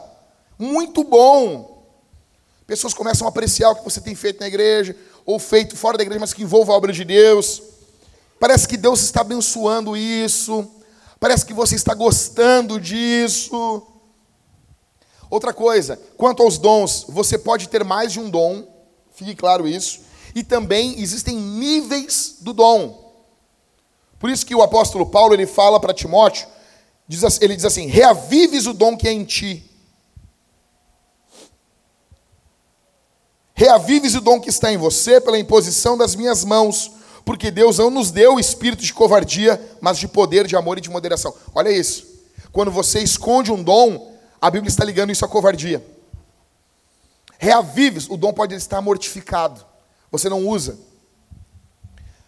muito bom. Pessoas começam a apreciar o que você tem feito na igreja, ou feito fora da igreja, mas que envolva a obra de Deus. Parece que Deus está abençoando isso. Parece que você está gostando disso. Outra coisa, quanto aos dons, você pode ter mais de um dom, fique claro isso. E também existem níveis do dom. Por isso que o apóstolo Paulo ele fala para Timóteo, ele diz assim: reavives o dom que é em ti. Reavives o dom que está em você pela imposição das minhas mãos, porque Deus não nos deu o espírito de covardia, mas de poder, de amor e de moderação. Olha isso. Quando você esconde um dom, a Bíblia está ligando isso à covardia. Reavives, o dom pode estar mortificado. Você não usa.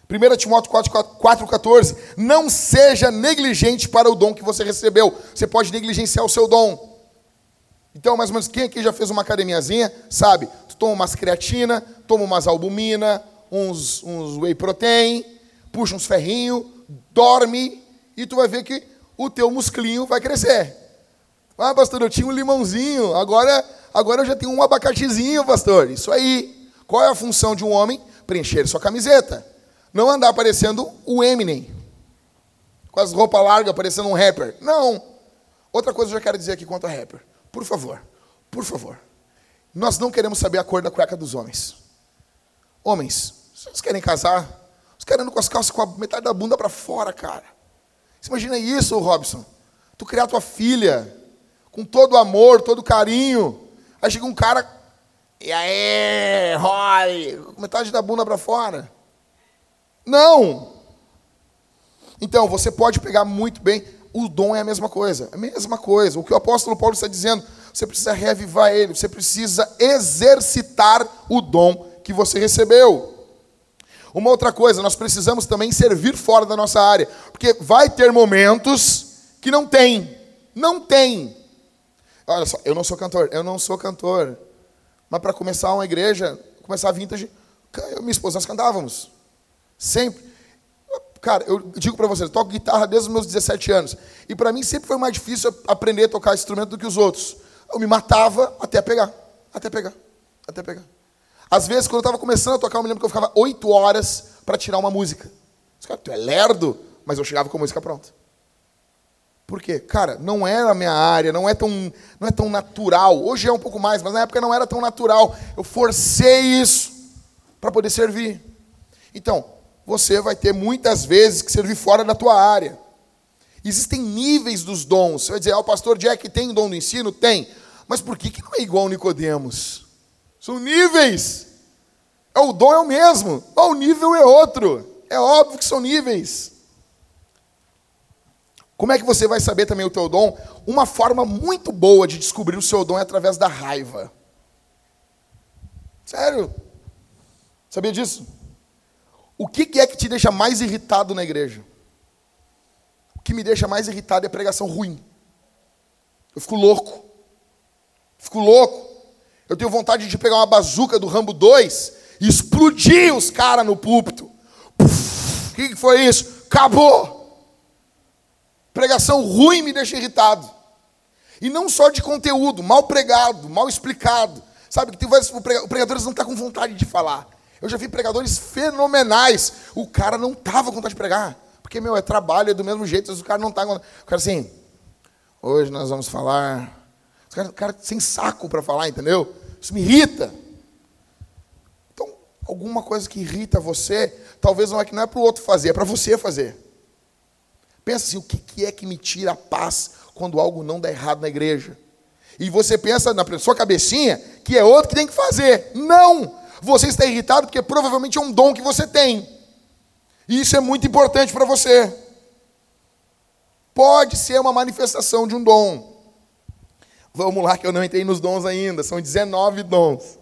1 Timóteo 4,14. Não seja negligente para o dom que você recebeu. Você pode negligenciar o seu dom. Então, mais ou menos, quem aqui já fez uma academiazinha, sabe? Tu toma umas creatina, toma umas albumina, uns, uns whey protein, puxa uns ferrinhos, dorme, e tu vai ver que o teu musclinho vai crescer. Ah, pastor, eu tinha um limãozinho, agora, agora eu já tenho um abacatezinho, pastor. Isso aí. Qual é a função de um homem? Preencher sua camiseta. Não andar parecendo o Eminem. Com as roupas largas, parecendo um rapper. Não. Outra coisa eu já quero dizer aqui quanto a rapper. Por favor, por favor. Nós não queremos saber a cor da cueca dos homens. Homens, vocês querem casar? Vocês querem com as calças com a metade da bunda para fora, cara. Você imagina isso, Robson? Tu criar tua filha com todo amor, todo carinho. Aí chega um cara E aí, Roy? Metade da bunda para fora. Não! Então, você pode pegar muito bem. O dom é a mesma coisa. A mesma coisa. O que o apóstolo Paulo está dizendo, você precisa reavivar ele, você precisa exercitar o dom que você recebeu. Uma outra coisa, nós precisamos também servir fora da nossa área, porque vai ter momentos que não tem. Não tem. Olha só, eu não sou cantor, eu não sou cantor. Mas para começar uma igreja, começar a vintage, eu minha esposa nós cantávamos. Sempre. Cara, eu digo para vocês, eu toco guitarra desde os meus 17 anos. E para mim sempre foi mais difícil aprender a tocar instrumento do que os outros. Eu me matava até pegar. Até pegar. Até pegar. Às vezes, quando eu estava começando a tocar, eu me lembro que eu ficava oito horas para tirar uma música. Cara, tu é lerdo, mas eu chegava com a música pronta. Por quê? Cara, não era a minha área, não é tão, não é tão natural. Hoje é um pouco mais, mas na época não era tão natural. Eu forcei isso para poder servir. Então, você vai ter muitas vezes que servir fora da tua área. Existem níveis dos dons. Você vai dizer, ah, o pastor Jack tem dom do ensino? Tem. Mas por que, que não é igual Nicodemos? São níveis. É, o dom é o mesmo, o nível é outro. É óbvio que são níveis. Como é que você vai saber também o teu dom? Uma forma muito boa de descobrir o seu dom é através da raiva. Sério? Sabia disso? O que é que te deixa mais irritado na igreja? O que me deixa mais irritado é pregação ruim. Eu fico louco. Fico louco. Eu tenho vontade de pegar uma bazuca do Rambo 2 e explodir os caras no púlpito. O que foi isso? Acabou. Pregação ruim me deixa irritado. E não só de conteúdo, mal pregado, mal explicado. Sabe que tem vários pregadores não estão tá com vontade de falar. Eu já vi pregadores fenomenais. O cara não estava com vontade de pregar. Porque, meu, é trabalho, é do mesmo jeito. O cara não está com O cara assim, hoje nós vamos falar. O cara, o cara sem saco para falar, entendeu? Isso me irrita. Então, alguma coisa que irrita você, talvez não é que não é para o outro fazer, é para você fazer. Pensa assim, o que é que me tira a paz quando algo não dá errado na igreja? E você pensa na sua cabecinha que é outro que tem que fazer. Não! Você está irritado porque provavelmente é um dom que você tem. E isso é muito importante para você. Pode ser uma manifestação de um dom. Vamos lá, que eu não entrei nos dons ainda. São 19 dons.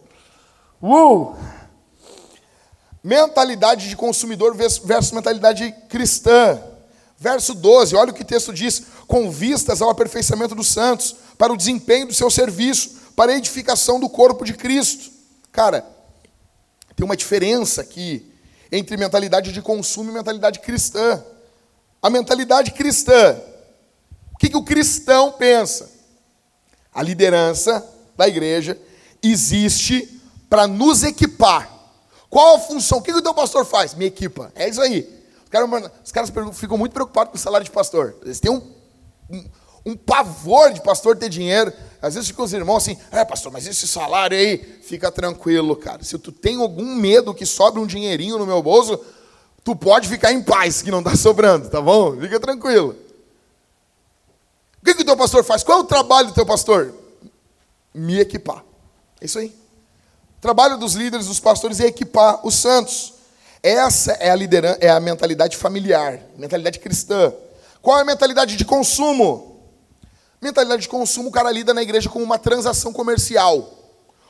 Uh! Mentalidade de consumidor versus mentalidade cristã. Verso 12, olha o que o texto diz: com vistas ao aperfeiçoamento dos santos, para o desempenho do seu serviço, para a edificação do corpo de Cristo. Cara, tem uma diferença aqui entre mentalidade de consumo e mentalidade cristã. A mentalidade cristã, o que, que o cristão pensa? A liderança da igreja existe para nos equipar. Qual a função? O que, o teu pastor faz? Me equipa. É isso aí. Os caras, os caras ficam muito preocupados com o salário de pastor. Eles têm um, um, um pavor de pastor ter dinheiro. Às vezes ficam os irmãos assim, é pastor, mas esse salário aí, fica tranquilo, cara. Se tu tem algum medo que sobre um dinheirinho no meu bolso, tu pode ficar em paz, que não está sobrando, tá bom? Fica tranquilo. O que, que o teu pastor faz? Qual é o trabalho do teu pastor? Me equipar. É isso aí. O trabalho dos líderes, dos pastores é equipar os santos. Essa é a liderança, é a mentalidade familiar, mentalidade cristã. Qual é a mentalidade de consumo? Mentalidade de consumo, o cara lida na igreja como uma transação comercial.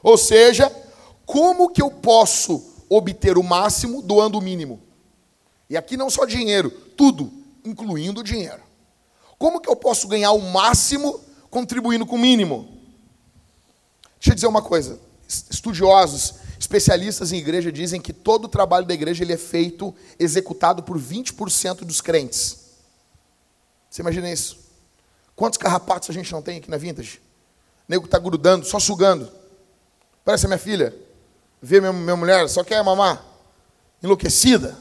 Ou seja, como que eu posso obter o máximo doando o mínimo? E aqui não só dinheiro, tudo, incluindo o dinheiro. Como que eu posso ganhar o máximo contribuindo com o mínimo? Deixa eu dizer uma coisa. Estudiosos, especialistas em igreja dizem que todo o trabalho da igreja ele é feito, executado por 20% dos crentes. Você imagina isso? Quantos carrapatos a gente não tem aqui na Vintage? O nego está grudando, só sugando. Parece a minha filha. Vê minha, minha mulher, só quer mamar. Enlouquecida.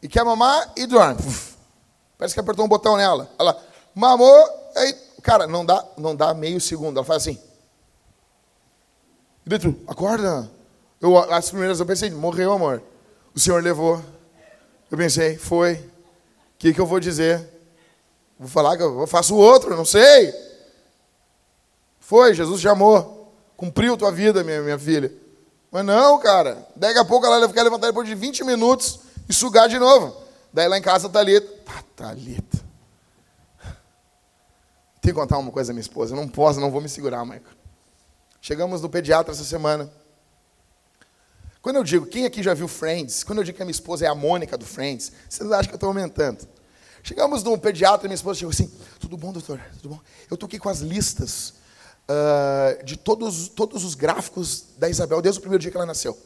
E quer mamar e dorme. Parece que apertou um botão nela. Ela mamou, aí, cara, não dá, não dá meio segundo. Ela faz assim. Dentro, acorda. Eu, as primeiras eu pensei, morreu, amor. O Senhor levou. Eu pensei, foi. O que, que eu vou dizer? Vou falar que eu faço outro, não sei. Foi, Jesus chamou. Cumpriu tua vida, minha, minha filha. Mas não, cara. Daqui a pouco ela vai ficar levantada depois de 20 minutos e sugar de novo. Daí lá em casa, a Thalita. Ah, Thalita. Tem que contar uma coisa à minha esposa. Eu não posso, não vou me segurar, Michael. Chegamos no pediatra essa semana. Quando eu digo, quem aqui já viu Friends? Quando eu digo que a minha esposa é a Mônica do Friends, vocês acham que eu estou aumentando. Chegamos no pediatra e minha esposa chegou assim: Tudo bom, doutor? Tudo bom? Eu estou aqui com as listas uh, de todos, todos os gráficos da Isabel desde o primeiro dia que ela nasceu.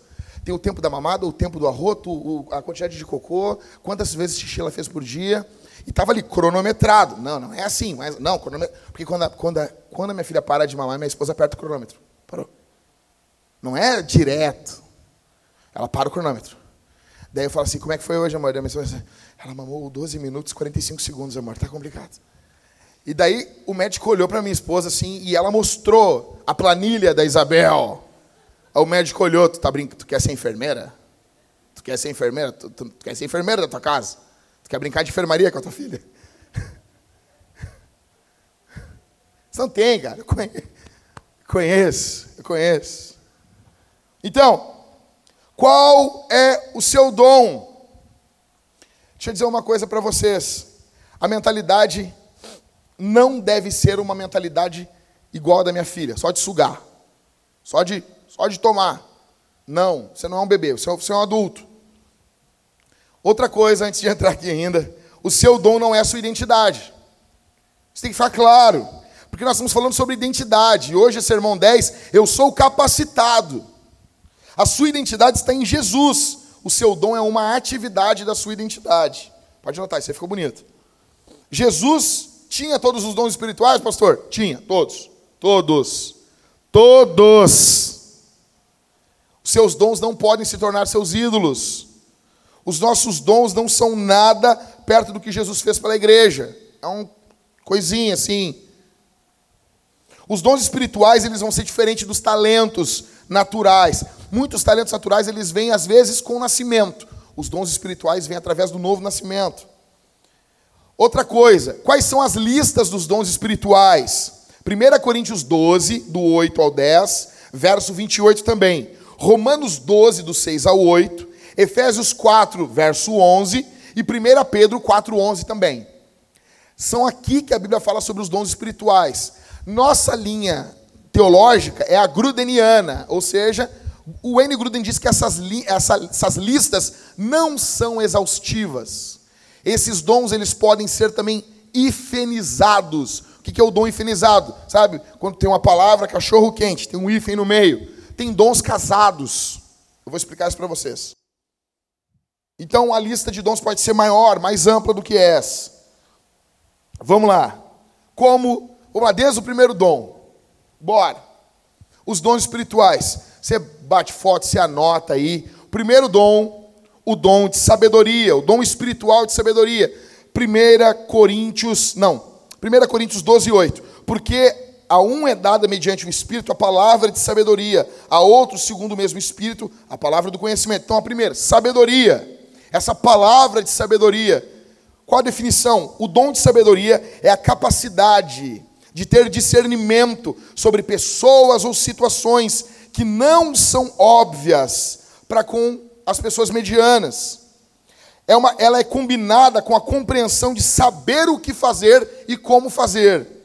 Tem o tempo da mamada, o tempo do arroto, o, a quantidade de cocô, quantas vezes xixi ela fez por dia. E estava ali cronometrado. Não, não é assim. Mas, não, cronômetro. Porque quando a, quando, a, quando a minha filha para de mamar, minha esposa aperta o cronômetro. Parou. Não é direto. Ela para o cronômetro. Daí eu falo assim, como é que foi hoje, amor? Minha esposa, ela mamou 12 minutos e 45 segundos, amor. Tá complicado. E daí o médico olhou para minha esposa assim e ela mostrou a planilha da Isabel. Aí o médico olhou, tu, tá brincando, tu quer ser enfermeira? Tu quer ser enfermeira? Tu, tu, tu quer ser enfermeira da tua casa? Tu quer brincar de enfermaria com a tua filha? Você não tem, cara. Eu conheço, eu conheço. Então, qual é o seu dom? Deixa eu dizer uma coisa para vocês. A mentalidade não deve ser uma mentalidade igual a da minha filha, só de sugar, só de, só de tomar. Não, você não é um bebê, você é, você é um adulto. Outra coisa, antes de entrar aqui ainda, o seu dom não é a sua identidade. Isso tem que ficar claro. Porque nós estamos falando sobre identidade. Hoje, sermão 10, eu sou capacitado. A sua identidade está em Jesus. O seu dom é uma atividade da sua identidade. Pode notar, isso aí ficou bonito. Jesus tinha todos os dons espirituais, pastor? Tinha, todos. Todos. Todos. Seus dons não podem se tornar seus ídolos. Os nossos dons não são nada perto do que Jesus fez pela igreja. É uma coisinha assim. Os dons espirituais, eles vão ser diferentes dos talentos naturais. Muitos talentos naturais, eles vêm às vezes com o nascimento. Os dons espirituais vêm através do novo nascimento. Outra coisa, quais são as listas dos dons espirituais? 1 Coríntios 12, do 8 ao 10, verso 28 também. Romanos 12, do 6 ao 8. Efésios 4, verso 11. E 1 Pedro 4, 11 também. São aqui que a Bíblia fala sobre os dons espirituais. Nossa linha teológica é a grudeniana, ou seja, o N. Gruden diz que essas, li essas listas não são exaustivas. Esses dons eles podem ser também ifenizados. O que é o dom ifenizado? Sabe? Quando tem uma palavra cachorro quente, tem um hífen no meio. Tem dons casados. Eu vou explicar isso para vocês. Então a lista de dons pode ser maior, mais ampla do que essa. Vamos lá. Como, vamos lá, desde o primeiro dom. Bora. Os dons espirituais. Você bate foto, você anota aí. Primeiro dom, o dom de sabedoria, o dom espiritual de sabedoria. 1 Coríntios, não, 1 Coríntios 12, 8. Porque a um é dada mediante o Espírito a palavra de sabedoria, a outro, segundo o mesmo Espírito, a palavra do conhecimento. Então, a primeira, sabedoria. Essa palavra de sabedoria. Qual a definição? O dom de sabedoria é a capacidade de ter discernimento sobre pessoas ou situações que não são óbvias para com as pessoas medianas. É uma, ela é combinada com a compreensão de saber o que fazer e como fazer.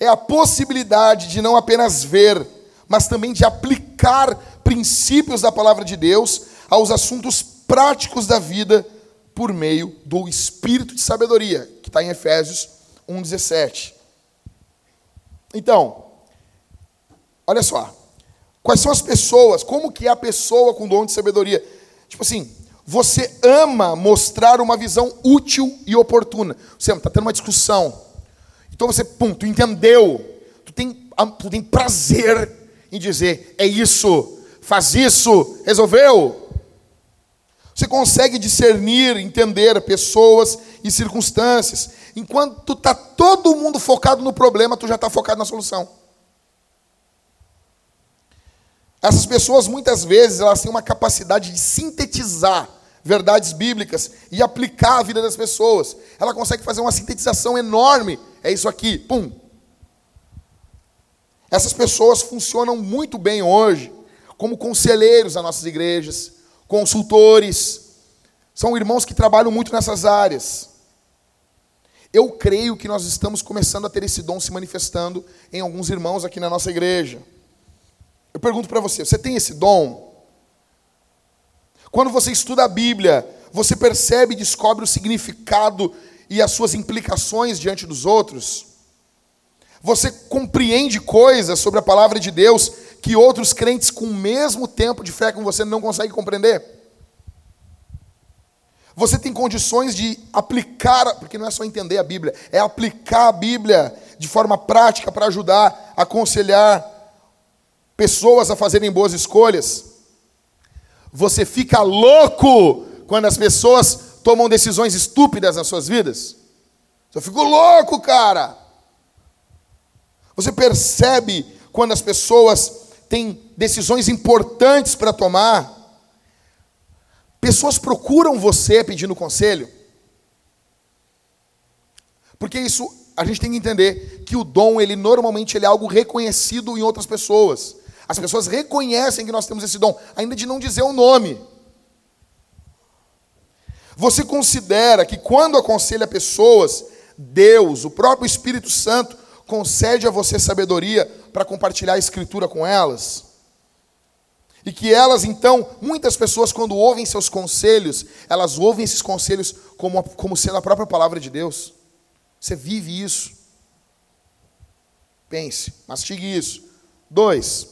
É a possibilidade de não apenas ver, mas também de aplicar princípios da palavra de Deus aos assuntos práticos da vida por meio do espírito de sabedoria, que está em Efésios 1,17. Então, olha só. Quais são as pessoas? Como que é a pessoa com dom de sabedoria? Tipo assim, você ama mostrar uma visão útil e oportuna. Você está tendo uma discussão. Então você, pum, tu entendeu. Tu tem, tu tem prazer em dizer, é isso, faz isso, resolveu. Você consegue discernir, entender pessoas e circunstâncias. Enquanto está todo mundo focado no problema, tu já está focado na solução. Essas pessoas, muitas vezes, elas têm uma capacidade de sintetizar verdades bíblicas e aplicar a vida das pessoas. Ela consegue fazer uma sintetização enorme. É isso aqui, pum. Essas pessoas funcionam muito bem hoje como conselheiros das nossas igrejas, consultores. São irmãos que trabalham muito nessas áreas. Eu creio que nós estamos começando a ter esse dom se manifestando em alguns irmãos aqui na nossa igreja. Eu pergunto para você: você tem esse dom? Quando você estuda a Bíblia, você percebe e descobre o significado e as suas implicações diante dos outros? Você compreende coisas sobre a palavra de Deus que outros crentes com o mesmo tempo de fé que você não conseguem compreender? Você tem condições de aplicar, porque não é só entender a Bíblia, é aplicar a Bíblia de forma prática para ajudar, aconselhar pessoas a fazerem boas escolhas. Você fica louco quando as pessoas tomam decisões estúpidas nas suas vidas. Eu fico louco, cara. Você percebe quando as pessoas têm decisões importantes para tomar? Pessoas procuram você pedindo conselho? Porque isso a gente tem que entender que o dom, ele normalmente ele é algo reconhecido em outras pessoas. As pessoas reconhecem que nós temos esse dom, ainda de não dizer o nome. Você considera que quando aconselha pessoas, Deus, o próprio Espírito Santo, concede a você sabedoria para compartilhar a Escritura com elas? E que elas, então, muitas pessoas, quando ouvem seus conselhos, elas ouvem esses conselhos como, como sendo a própria palavra de Deus. Você vive isso. Pense, mastigue isso. Dois,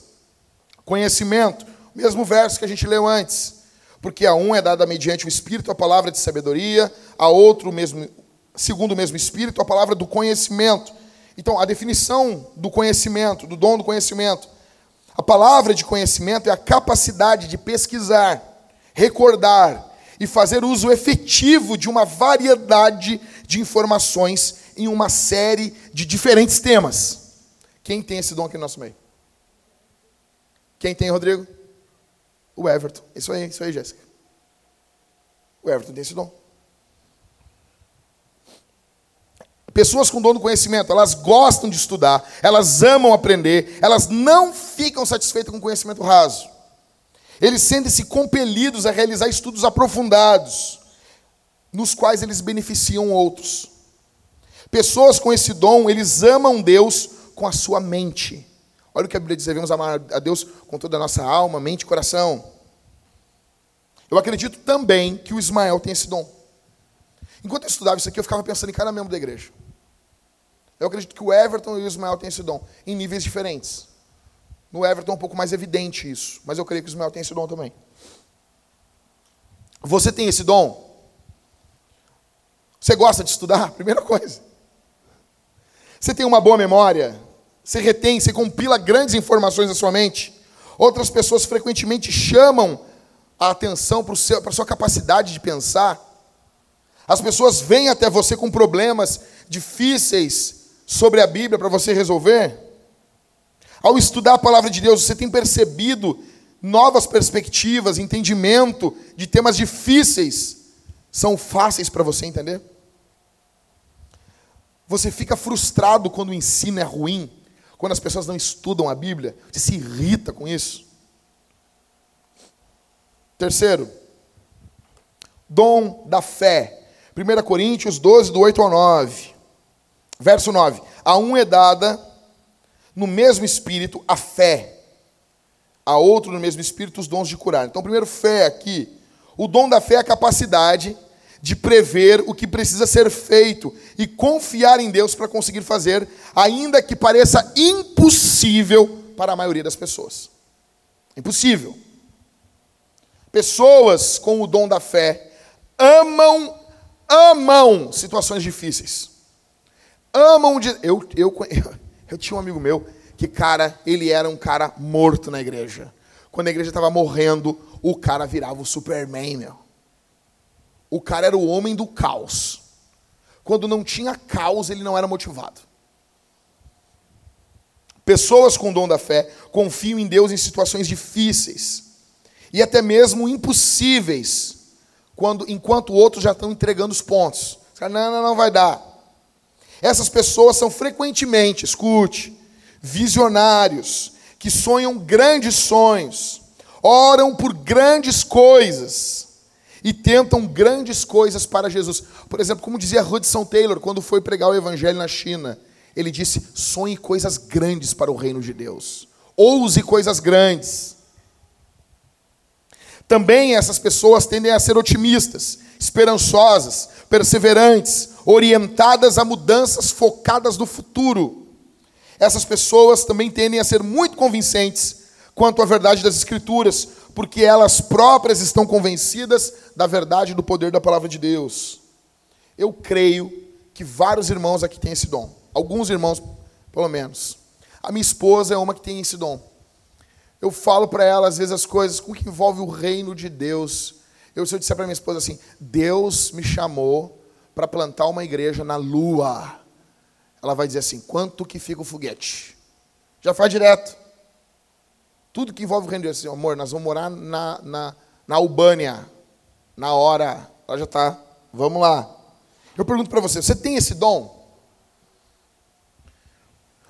conhecimento. Mesmo verso que a gente leu antes porque a um é dada mediante o Espírito a palavra de sabedoria, a outro, mesmo, segundo o mesmo Espírito, a palavra do conhecimento. Então, a definição do conhecimento, do dom do conhecimento. A palavra de conhecimento é a capacidade de pesquisar, recordar e fazer uso efetivo de uma variedade de informações em uma série de diferentes temas. Quem tem esse dom aqui no nosso meio? Quem tem, Rodrigo? O Everton. Isso aí, isso aí, Jéssica. O Everton tem esse dom. Pessoas com dom do conhecimento, elas gostam de estudar, elas amam aprender, elas não ficam satisfeitas com conhecimento raso. Eles sentem-se compelidos a realizar estudos aprofundados, nos quais eles beneficiam outros. Pessoas com esse dom, eles amam Deus com a sua mente. Olha o que a Bíblia diz: devemos amar a Deus com toda a nossa alma, mente e coração. Eu acredito também que o Ismael tem esse dom. Enquanto eu estudava isso aqui, eu ficava pensando em cada membro da igreja. Eu acredito que o Everton e o Ismael têm esse dom, em níveis diferentes. No Everton é um pouco mais evidente isso, mas eu creio que o Ismael tem esse dom também. Você tem esse dom? Você gosta de estudar? Primeira coisa. Você tem uma boa memória? Você retém, você compila grandes informações na sua mente. Outras pessoas frequentemente chamam a atenção para a sua capacidade de pensar. As pessoas vêm até você com problemas difíceis sobre a Bíblia para você resolver. Ao estudar a palavra de Deus, você tem percebido novas perspectivas, entendimento de temas difíceis são fáceis para você entender? Você fica frustrado quando o ensino é ruim? Quando as pessoas não estudam a Bíblia, você se irrita com isso. Terceiro, dom da fé. 1 Coríntios 12, do 8 ao 9. Verso 9. A um é dada no mesmo espírito a fé, a outro no mesmo espírito os dons de curar. Então, primeiro, fé aqui. O dom da fé é a capacidade de prever o que precisa ser feito e confiar em Deus para conseguir fazer, ainda que pareça impossível para a maioria das pessoas. Impossível. Pessoas com o dom da fé amam, amam situações difíceis. Amam de. Eu, eu, eu, tinha um amigo meu que, cara, ele era um cara morto na igreja. Quando a igreja estava morrendo, o cara virava o Superman, meu. O cara era o homem do caos. Quando não tinha caos, ele não era motivado. Pessoas com dom da fé confiam em Deus em situações difíceis e até mesmo impossíveis, quando enquanto outros já estão entregando os pontos. Não, não, não vai dar. Essas pessoas são frequentemente, escute, visionários, que sonham grandes sonhos, oram por grandes coisas e tentam grandes coisas para Jesus. Por exemplo, como dizia Hudson Taylor quando foi pregar o evangelho na China, ele disse: sonhe coisas grandes para o reino de Deus, ouse coisas grandes. Também essas pessoas tendem a ser otimistas, esperançosas, perseverantes, orientadas a mudanças focadas no futuro. Essas pessoas também tendem a ser muito convincentes quanto à verdade das Escrituras, porque elas próprias estão convencidas da verdade do poder da palavra de Deus. Eu creio que vários irmãos aqui têm esse dom. Alguns irmãos, pelo menos. A minha esposa é uma que tem esse dom. Eu falo para ela, às vezes, as coisas com que envolve o reino de Deus. Eu, se eu disser para minha esposa assim, Deus me chamou para plantar uma igreja na lua, ela vai dizer assim, quanto que fica o foguete? Já faz direto. Tudo que envolve o reino de Deus, assim, amor, nós vamos morar na, na, na Albânia, na hora. Ela já está, vamos lá. Eu pergunto para você, você tem esse dom?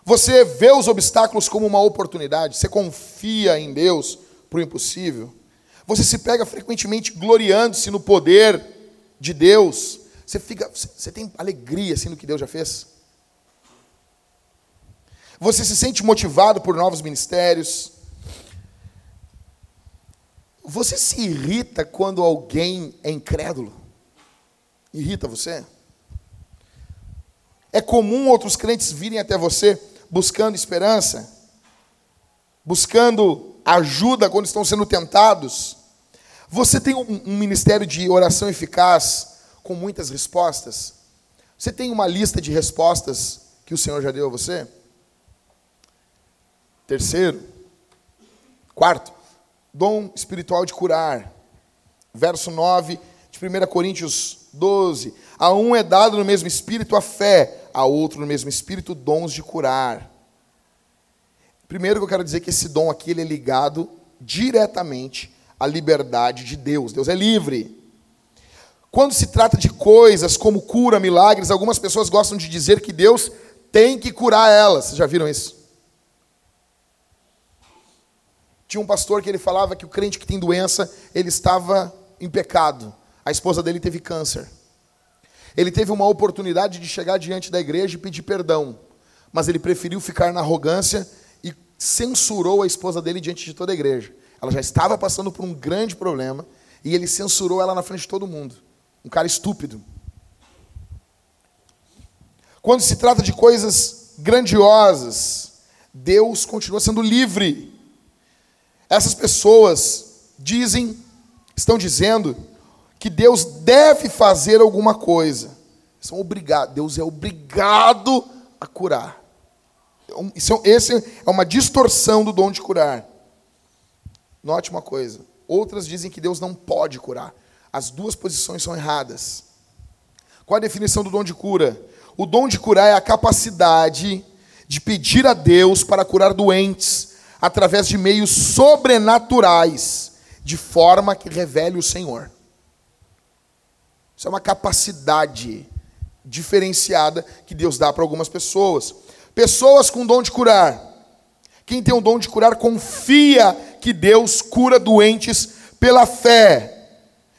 Você vê os obstáculos como uma oportunidade? Você confia em Deus para o impossível? Você se pega frequentemente gloriando-se no poder de Deus? Você, fica, você tem alegria assim no que Deus já fez? Você se sente motivado por novos ministérios? Você se irrita quando alguém é incrédulo? Irrita você? É comum outros crentes virem até você buscando esperança, buscando ajuda quando estão sendo tentados. Você tem um, um ministério de oração eficaz com muitas respostas? Você tem uma lista de respostas que o Senhor já deu a você? Terceiro, quarto, dom espiritual de curar. Verso 9 de 1 Coríntios 12. A um é dado no mesmo espírito a fé, a outro no mesmo espírito dons de curar. Primeiro que eu quero dizer que esse dom aqui ele é ligado diretamente à liberdade de Deus. Deus é livre. Quando se trata de coisas como cura, milagres, algumas pessoas gostam de dizer que Deus tem que curar elas. Vocês já viram isso? Tinha um pastor que ele falava que o crente que tem doença, ele estava em pecado. A esposa dele teve câncer. Ele teve uma oportunidade de chegar diante da igreja e pedir perdão, mas ele preferiu ficar na arrogância e censurou a esposa dele diante de toda a igreja. Ela já estava passando por um grande problema e ele censurou ela na frente de todo mundo. Um cara estúpido. Quando se trata de coisas grandiosas, Deus continua sendo livre. Essas pessoas dizem, estão dizendo que Deus deve fazer alguma coisa. São obrigados. Deus é obrigado a curar. Isso, é esse é uma distorção do dom de curar. Note uma coisa. Outras dizem que Deus não pode curar. As duas posições são erradas. Qual a definição do dom de cura? O dom de curar é a capacidade de pedir a Deus para curar doentes através de meios sobrenaturais, de forma que revele o Senhor. Isso é uma capacidade diferenciada que Deus dá para algumas pessoas. Pessoas com dom de curar. Quem tem o dom de curar confia que Deus cura doentes pela fé.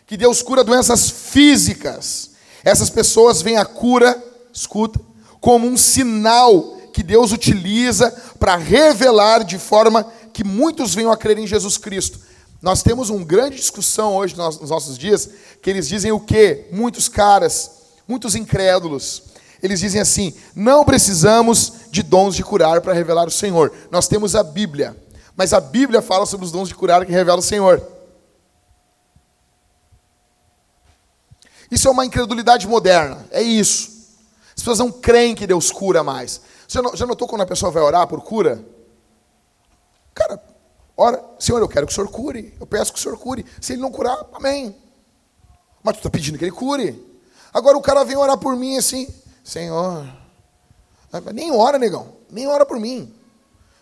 Que Deus cura doenças físicas. Essas pessoas veem a cura, escuta, como um sinal que Deus utiliza para revelar de forma que muitos venham a crer em Jesus Cristo. Nós temos uma grande discussão hoje nos nossos dias, que eles dizem o quê? Muitos caras, muitos incrédulos, eles dizem assim: não precisamos de dons de curar para revelar o Senhor. Nós temos a Bíblia, mas a Bíblia fala sobre os dons de curar que revela o Senhor. Isso é uma incredulidade moderna, é isso. As pessoas não creem que Deus cura mais. Já notou quando a pessoa vai orar por cura? Cara, Ora, Senhor, eu quero que o Senhor cure. Eu peço que o Senhor cure. Se ele não curar, amém. Mas tu está pedindo que ele cure. Agora o cara vem orar por mim assim, Senhor. Nem ora, negão. Nem ora por mim.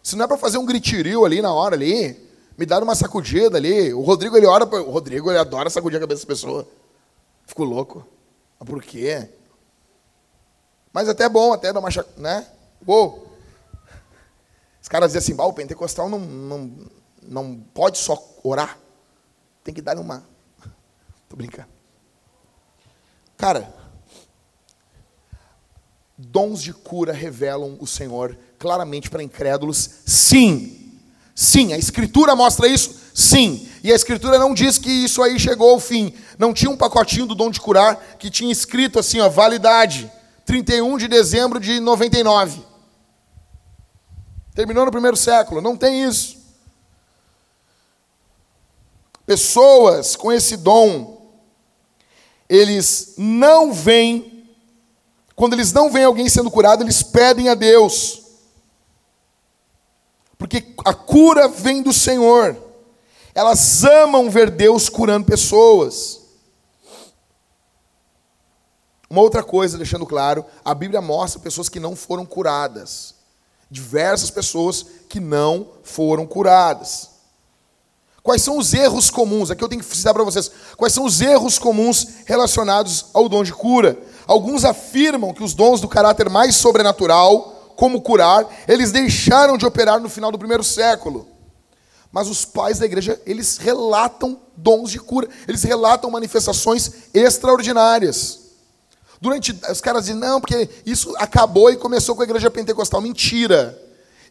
Se não é para fazer um gritiril ali na hora ali, me dar uma sacudida ali. O Rodrigo ele ora, o Rodrigo ele adora sacudir a cabeça das pessoas. Fico louco. Mas por quê? Mas até é bom, até dar uma, né? Uou. Os caras dizem assim, o pentecostal não, não, não pode só orar. Tem que dar uma. Tô brincando. Cara, dons de cura revelam o Senhor claramente para incrédulos? Sim. Sim, a Escritura mostra isso? Sim. E a Escritura não diz que isso aí chegou ao fim. Não tinha um pacotinho do dom de curar que tinha escrito assim, ó, validade, 31 de dezembro de 99. Terminou no primeiro século. Não tem isso. Pessoas com esse dom, eles não vêm, quando eles não veem alguém sendo curado, eles pedem a Deus. Porque a cura vem do Senhor. Elas amam ver Deus curando pessoas. Uma outra coisa, deixando claro, a Bíblia mostra pessoas que não foram curadas. Diversas pessoas que não foram curadas. Quais são os erros comuns? Aqui eu tenho que citar para vocês. Quais são os erros comuns relacionados ao dom de cura? Alguns afirmam que os dons do caráter mais sobrenatural como curar, eles deixaram de operar no final do primeiro século. Mas os pais da igreja, eles relatam dons de cura, eles relatam manifestações extraordinárias. Durante os caras dizem, não, porque isso acabou e começou com a igreja pentecostal. Mentira.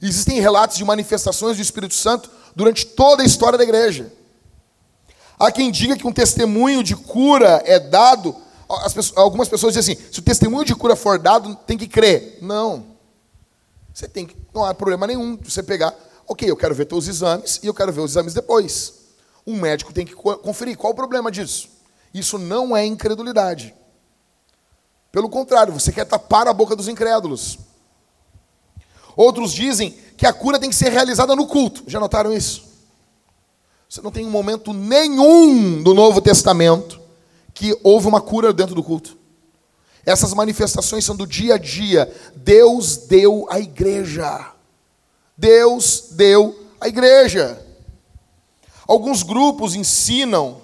Existem relatos de manifestações do Espírito Santo durante toda a história da igreja. Há quem diga que um testemunho de cura é dado. Pessoas, algumas pessoas dizem assim: se o testemunho de cura for dado, tem que crer. Não. Você tem que, não há problema nenhum de você pegar, ok, eu quero ver os exames e eu quero ver os exames depois. Um médico tem que conferir. Qual o problema disso? Isso não é incredulidade. Pelo contrário, você quer tapar a boca dos incrédulos. Outros dizem que a cura tem que ser realizada no culto. Já notaram isso? Você não tem um momento nenhum do Novo Testamento que houve uma cura dentro do culto. Essas manifestações são do dia a dia. Deus deu a igreja. Deus deu a igreja. Alguns grupos ensinam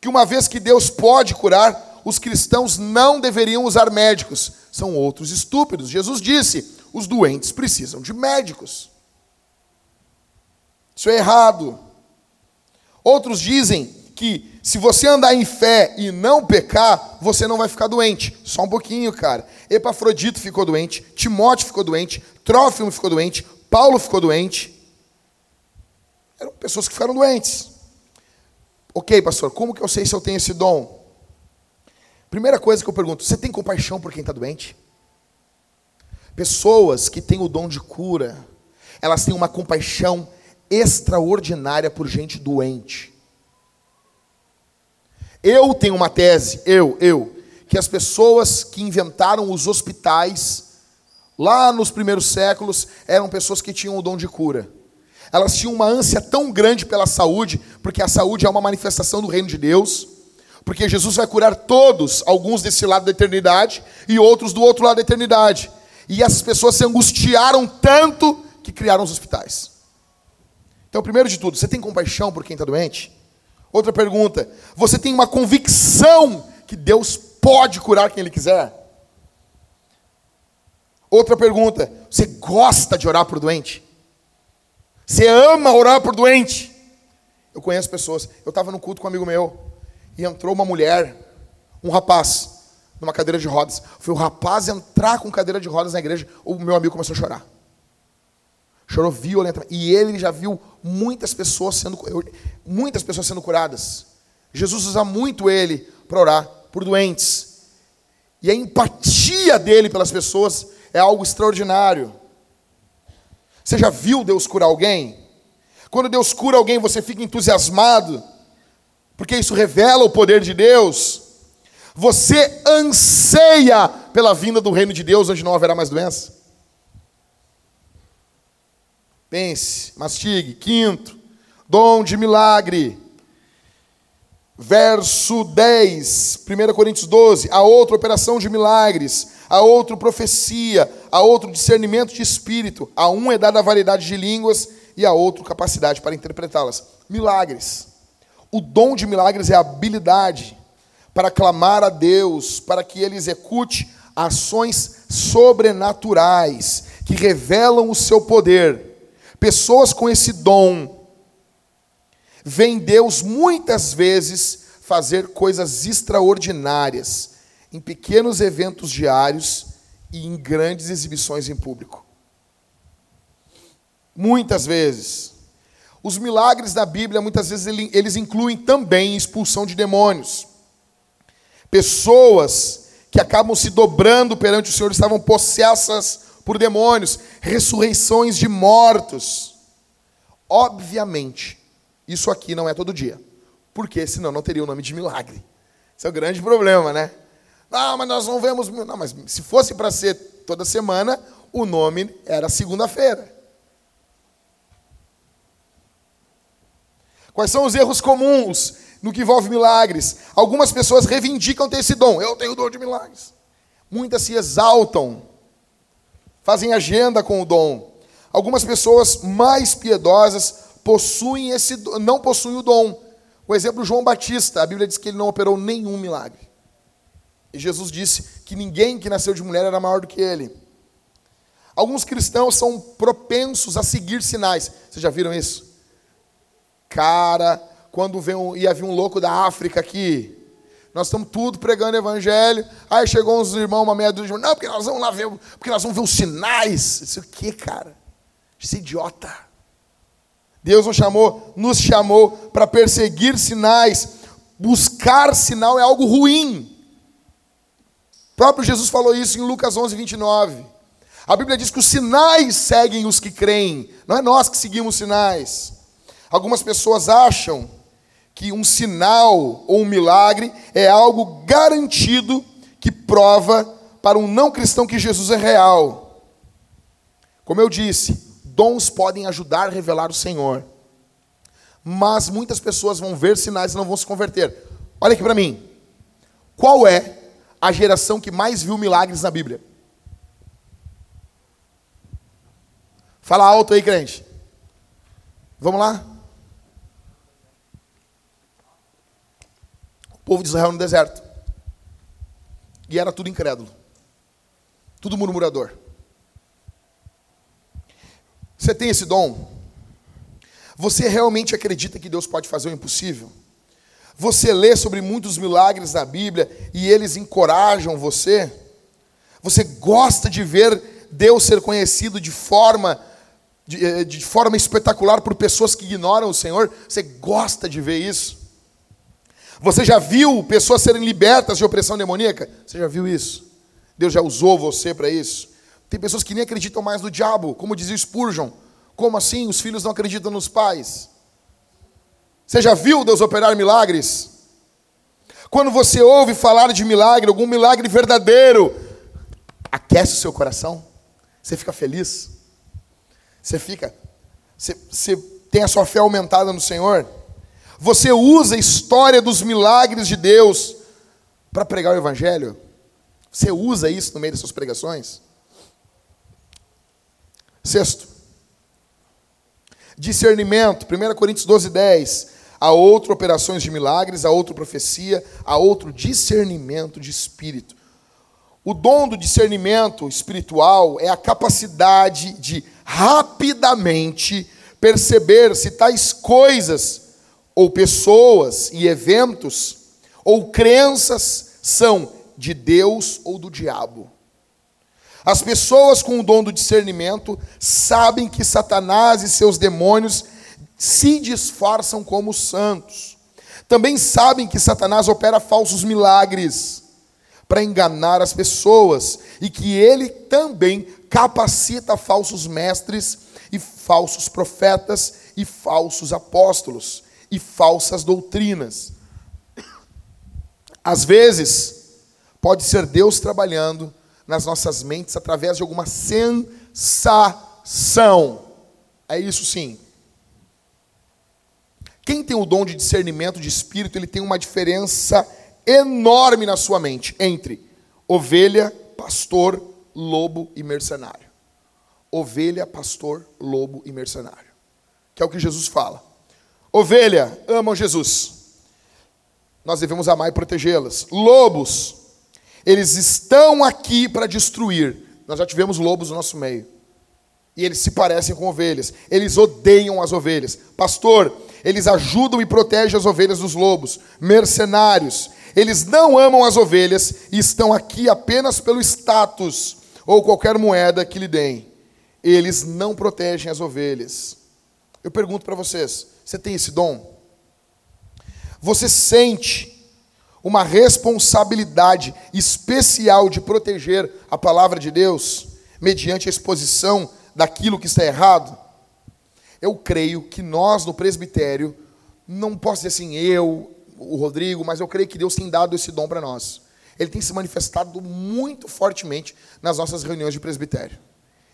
que uma vez que Deus pode curar, os cristãos não deveriam usar médicos. São outros estúpidos. Jesus disse: os doentes precisam de médicos. Isso é errado. Outros dizem que se você andar em fé e não pecar, você não vai ficar doente. Só um pouquinho, cara. Epafrodito ficou doente, Timóteo ficou doente, Trófimo ficou doente, Paulo ficou doente. Eram pessoas que ficaram doentes. Ok, pastor, como que eu sei se eu tenho esse dom? Primeira coisa que eu pergunto: você tem compaixão por quem está doente? Pessoas que têm o dom de cura, elas têm uma compaixão extraordinária por gente doente. Eu tenho uma tese, eu, eu, que as pessoas que inventaram os hospitais lá nos primeiros séculos eram pessoas que tinham o dom de cura. Elas tinham uma ânsia tão grande pela saúde, porque a saúde é uma manifestação do reino de Deus, porque Jesus vai curar todos, alguns desse lado da eternidade e outros do outro lado da eternidade. E essas pessoas se angustiaram tanto que criaram os hospitais. Então, primeiro de tudo, você tem compaixão por quem está doente? Outra pergunta: você tem uma convicção que Deus pode curar quem Ele quiser? Outra pergunta: você gosta de orar por doente? Você ama orar por doente? Eu conheço pessoas. Eu estava no culto com um amigo meu e entrou uma mulher, um rapaz, numa cadeira de rodas. Foi o rapaz entrar com cadeira de rodas na igreja, o meu amigo começou a chorar. Chorou violentamente. E ele já viu muitas pessoas sendo muitas pessoas sendo curadas. Jesus usa muito ele para orar por doentes. E a empatia dele pelas pessoas é algo extraordinário. Você já viu Deus curar alguém? Quando Deus cura alguém, você fica entusiasmado, porque isso revela o poder de Deus. Você anseia pela vinda do reino de Deus, onde não haverá mais doença. Pense, mastigue. Quinto, dom de milagre. Verso 10, 1 Coríntios 12. A outra operação de milagres, a outra profecia, a outro discernimento de espírito. A um é dada a variedade de línguas e a outro capacidade para interpretá-las. Milagres. O dom de milagres é a habilidade para clamar a Deus, para que ele execute ações sobrenaturais que revelam o seu poder, pessoas com esse dom, veem Deus muitas vezes fazer coisas extraordinárias em pequenos eventos diários e em grandes exibições em público. Muitas vezes. Os milagres da Bíblia, muitas vezes, eles incluem também expulsão de demônios. Pessoas que acabam se dobrando perante o Senhor estavam possessas por demônios, ressurreições de mortos. Obviamente, isso aqui não é todo dia, porque senão não teria o nome de milagre. Esse é o grande problema, né? Ah, mas nós não vemos. Não, mas se fosse para ser toda semana, o nome era segunda-feira. Quais são os erros comuns no que envolve milagres? Algumas pessoas reivindicam ter esse dom. Eu tenho o dom de milagres. Muitas se exaltam, fazem agenda com o dom. Algumas pessoas mais piedosas possuem esse não possuem o dom. O exemplo João Batista, a Bíblia diz que ele não operou nenhum milagre. E Jesus disse que ninguém que nasceu de mulher era maior do que ele. Alguns cristãos são propensos a seguir sinais. Vocês já viram isso? Cara, quando vem um, ia vir um louco da África aqui, nós estamos tudo pregando evangelho. Aí chegou uns irmãos, uma meia dúzia de não, porque nós vamos lá ver, porque nós vamos ver os sinais. Isso o que, cara? Isso é idiota. Deus nos chamou, nos chamou para perseguir sinais. Buscar sinal é algo ruim. O próprio Jesus falou isso em Lucas 11, 29. A Bíblia diz que os sinais seguem os que creem, não é nós que seguimos sinais. Algumas pessoas acham que um sinal ou um milagre é algo garantido que prova para um não cristão que Jesus é real. Como eu disse, dons podem ajudar a revelar o Senhor. Mas muitas pessoas vão ver sinais e não vão se converter. Olha aqui para mim. Qual é a geração que mais viu milagres na Bíblia? Fala alto aí, crente. Vamos lá? Povo de Israel no deserto. E era tudo incrédulo. Tudo murmurador. Você tem esse dom? Você realmente acredita que Deus pode fazer o impossível? Você lê sobre muitos milagres na Bíblia e eles encorajam você? Você gosta de ver Deus ser conhecido de forma de, eh, de forma espetacular por pessoas que ignoram o Senhor? Você gosta de ver isso? Você já viu pessoas serem libertas de opressão demoníaca? Você já viu isso? Deus já usou você para isso? Tem pessoas que nem acreditam mais no diabo, como dizia Spurgeon. Como assim? Os filhos não acreditam nos pais. Você já viu Deus operar milagres? Quando você ouve falar de milagre, algum milagre verdadeiro, aquece o seu coração? Você fica feliz? Você fica. Você, você tem a sua fé aumentada no Senhor? Você usa a história dos milagres de Deus para pregar o Evangelho? Você usa isso no meio das suas pregações? Sexto, discernimento, 1 Coríntios 12, 10. Há outro operações de milagres, há outra profecia, há outro discernimento de espírito. O dom do discernimento espiritual é a capacidade de rapidamente perceber se tais coisas ou pessoas e eventos ou crenças são de Deus ou do diabo. As pessoas com o dom do discernimento sabem que Satanás e seus demônios se disfarçam como santos. Também sabem que Satanás opera falsos milagres para enganar as pessoas e que ele também capacita falsos mestres e falsos profetas e falsos apóstolos e falsas doutrinas. Às vezes, pode ser Deus trabalhando nas nossas mentes através de alguma sensação. É isso sim. Quem tem o dom de discernimento de espírito, ele tem uma diferença enorme na sua mente entre ovelha, pastor, lobo e mercenário. Ovelha, pastor, lobo e mercenário. Que é o que Jesus fala. Ovelha, amam Jesus. Nós devemos amar e protegê-las. Lobos, eles estão aqui para destruir. Nós já tivemos lobos no nosso meio. E eles se parecem com ovelhas. Eles odeiam as ovelhas. Pastor, eles ajudam e protegem as ovelhas dos lobos. Mercenários. Eles não amam as ovelhas e estão aqui apenas pelo status ou qualquer moeda que lhe deem. Eles não protegem as ovelhas. Eu pergunto para vocês: você tem esse dom? Você sente uma responsabilidade especial de proteger a palavra de Deus mediante a exposição daquilo que está errado? Eu creio que nós no presbitério, não posso dizer assim, eu, o Rodrigo, mas eu creio que Deus tem dado esse dom para nós. Ele tem se manifestado muito fortemente nas nossas reuniões de presbitério.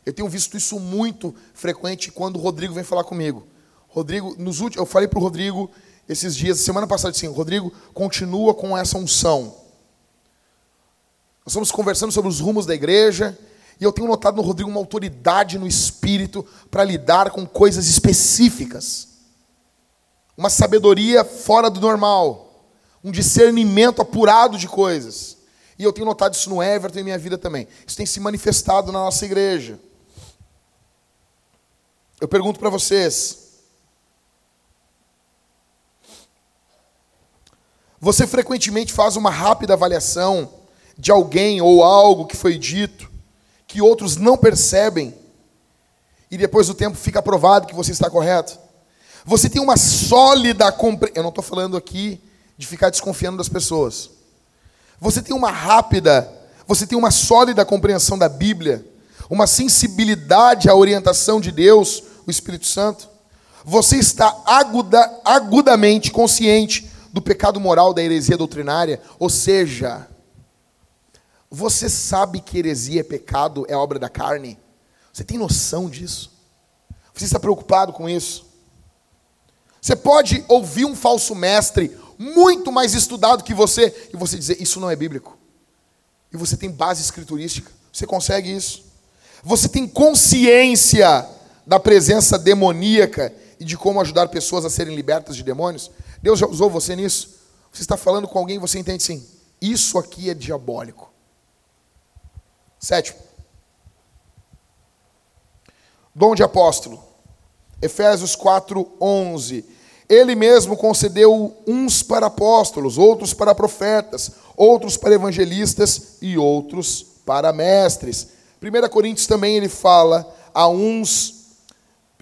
Eu tenho visto isso muito frequente quando o Rodrigo vem falar comigo. Rodrigo, nos últimos, eu falei para o Rodrigo esses dias, semana passada, assim, Rodrigo, continua com essa unção. Nós estamos conversando sobre os rumos da igreja, e eu tenho notado no Rodrigo uma autoridade no espírito para lidar com coisas específicas. Uma sabedoria fora do normal, um discernimento apurado de coisas. E eu tenho notado isso no Everton e em minha vida também. Isso tem se manifestado na nossa igreja. Eu pergunto para vocês, Você frequentemente faz uma rápida avaliação de alguém ou algo que foi dito, que outros não percebem, e depois do tempo fica provado que você está correto? Você tem uma sólida compreensão. Eu não estou falando aqui de ficar desconfiando das pessoas. Você tem uma rápida, você tem uma sólida compreensão da Bíblia, uma sensibilidade à orientação de Deus, o Espírito Santo. Você está aguda, agudamente consciente do pecado moral da heresia doutrinária, ou seja, você sabe que heresia é pecado, é obra da carne? Você tem noção disso? Você está preocupado com isso? Você pode ouvir um falso mestre muito mais estudado que você e você dizer isso não é bíblico. E você tem base escriturística. Você consegue isso? Você tem consciência da presença demoníaca e de como ajudar pessoas a serem libertas de demônios? Deus já usou você nisso? Você está falando com alguém e você entende sim. Isso aqui é diabólico. Sétimo. Dom de apóstolo. Efésios 4, 11. Ele mesmo concedeu uns para apóstolos, outros para profetas, outros para evangelistas e outros para mestres. 1 Coríntios também ele fala a uns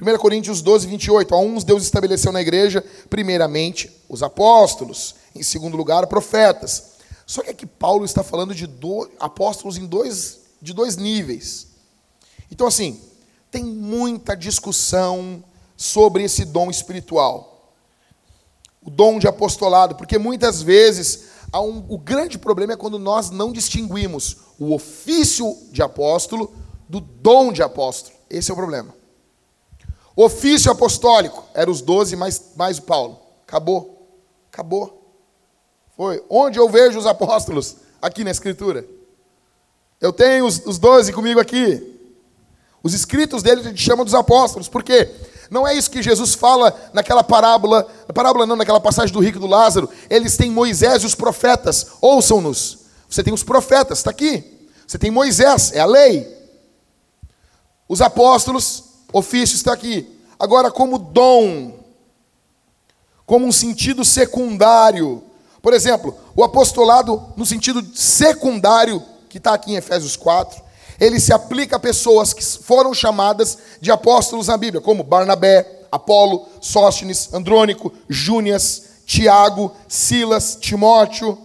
1 Coríntios 12, 28. A uns Deus estabeleceu na igreja, primeiramente, os apóstolos. Em segundo lugar, profetas. Só que aqui Paulo está falando de do, apóstolos em dois, de dois níveis. Então, assim, tem muita discussão sobre esse dom espiritual. O dom de apostolado, porque muitas vezes um, o grande problema é quando nós não distinguimos o ofício de apóstolo do dom de apóstolo. Esse é o problema. Ofício apostólico, eram os doze mais, mais o Paulo. Acabou. Acabou. Foi. Onde eu vejo os apóstolos? Aqui na Escritura. Eu tenho os doze comigo aqui. Os escritos dele a gente chama dos apóstolos. Por quê? Não é isso que Jesus fala naquela parábola, na parábola não, naquela passagem do rico e do Lázaro. Eles têm Moisés e os profetas. Ouçam-nos. Você tem os profetas, está aqui. Você tem Moisés, é a lei. Os apóstolos Ofício está aqui. Agora, como dom, como um sentido secundário. Por exemplo, o apostolado, no sentido secundário, que está aqui em Efésios 4, ele se aplica a pessoas que foram chamadas de apóstolos na Bíblia, como Barnabé, Apolo, Sóstenes, Andrônico, Júnias, Tiago, Silas, Timóteo.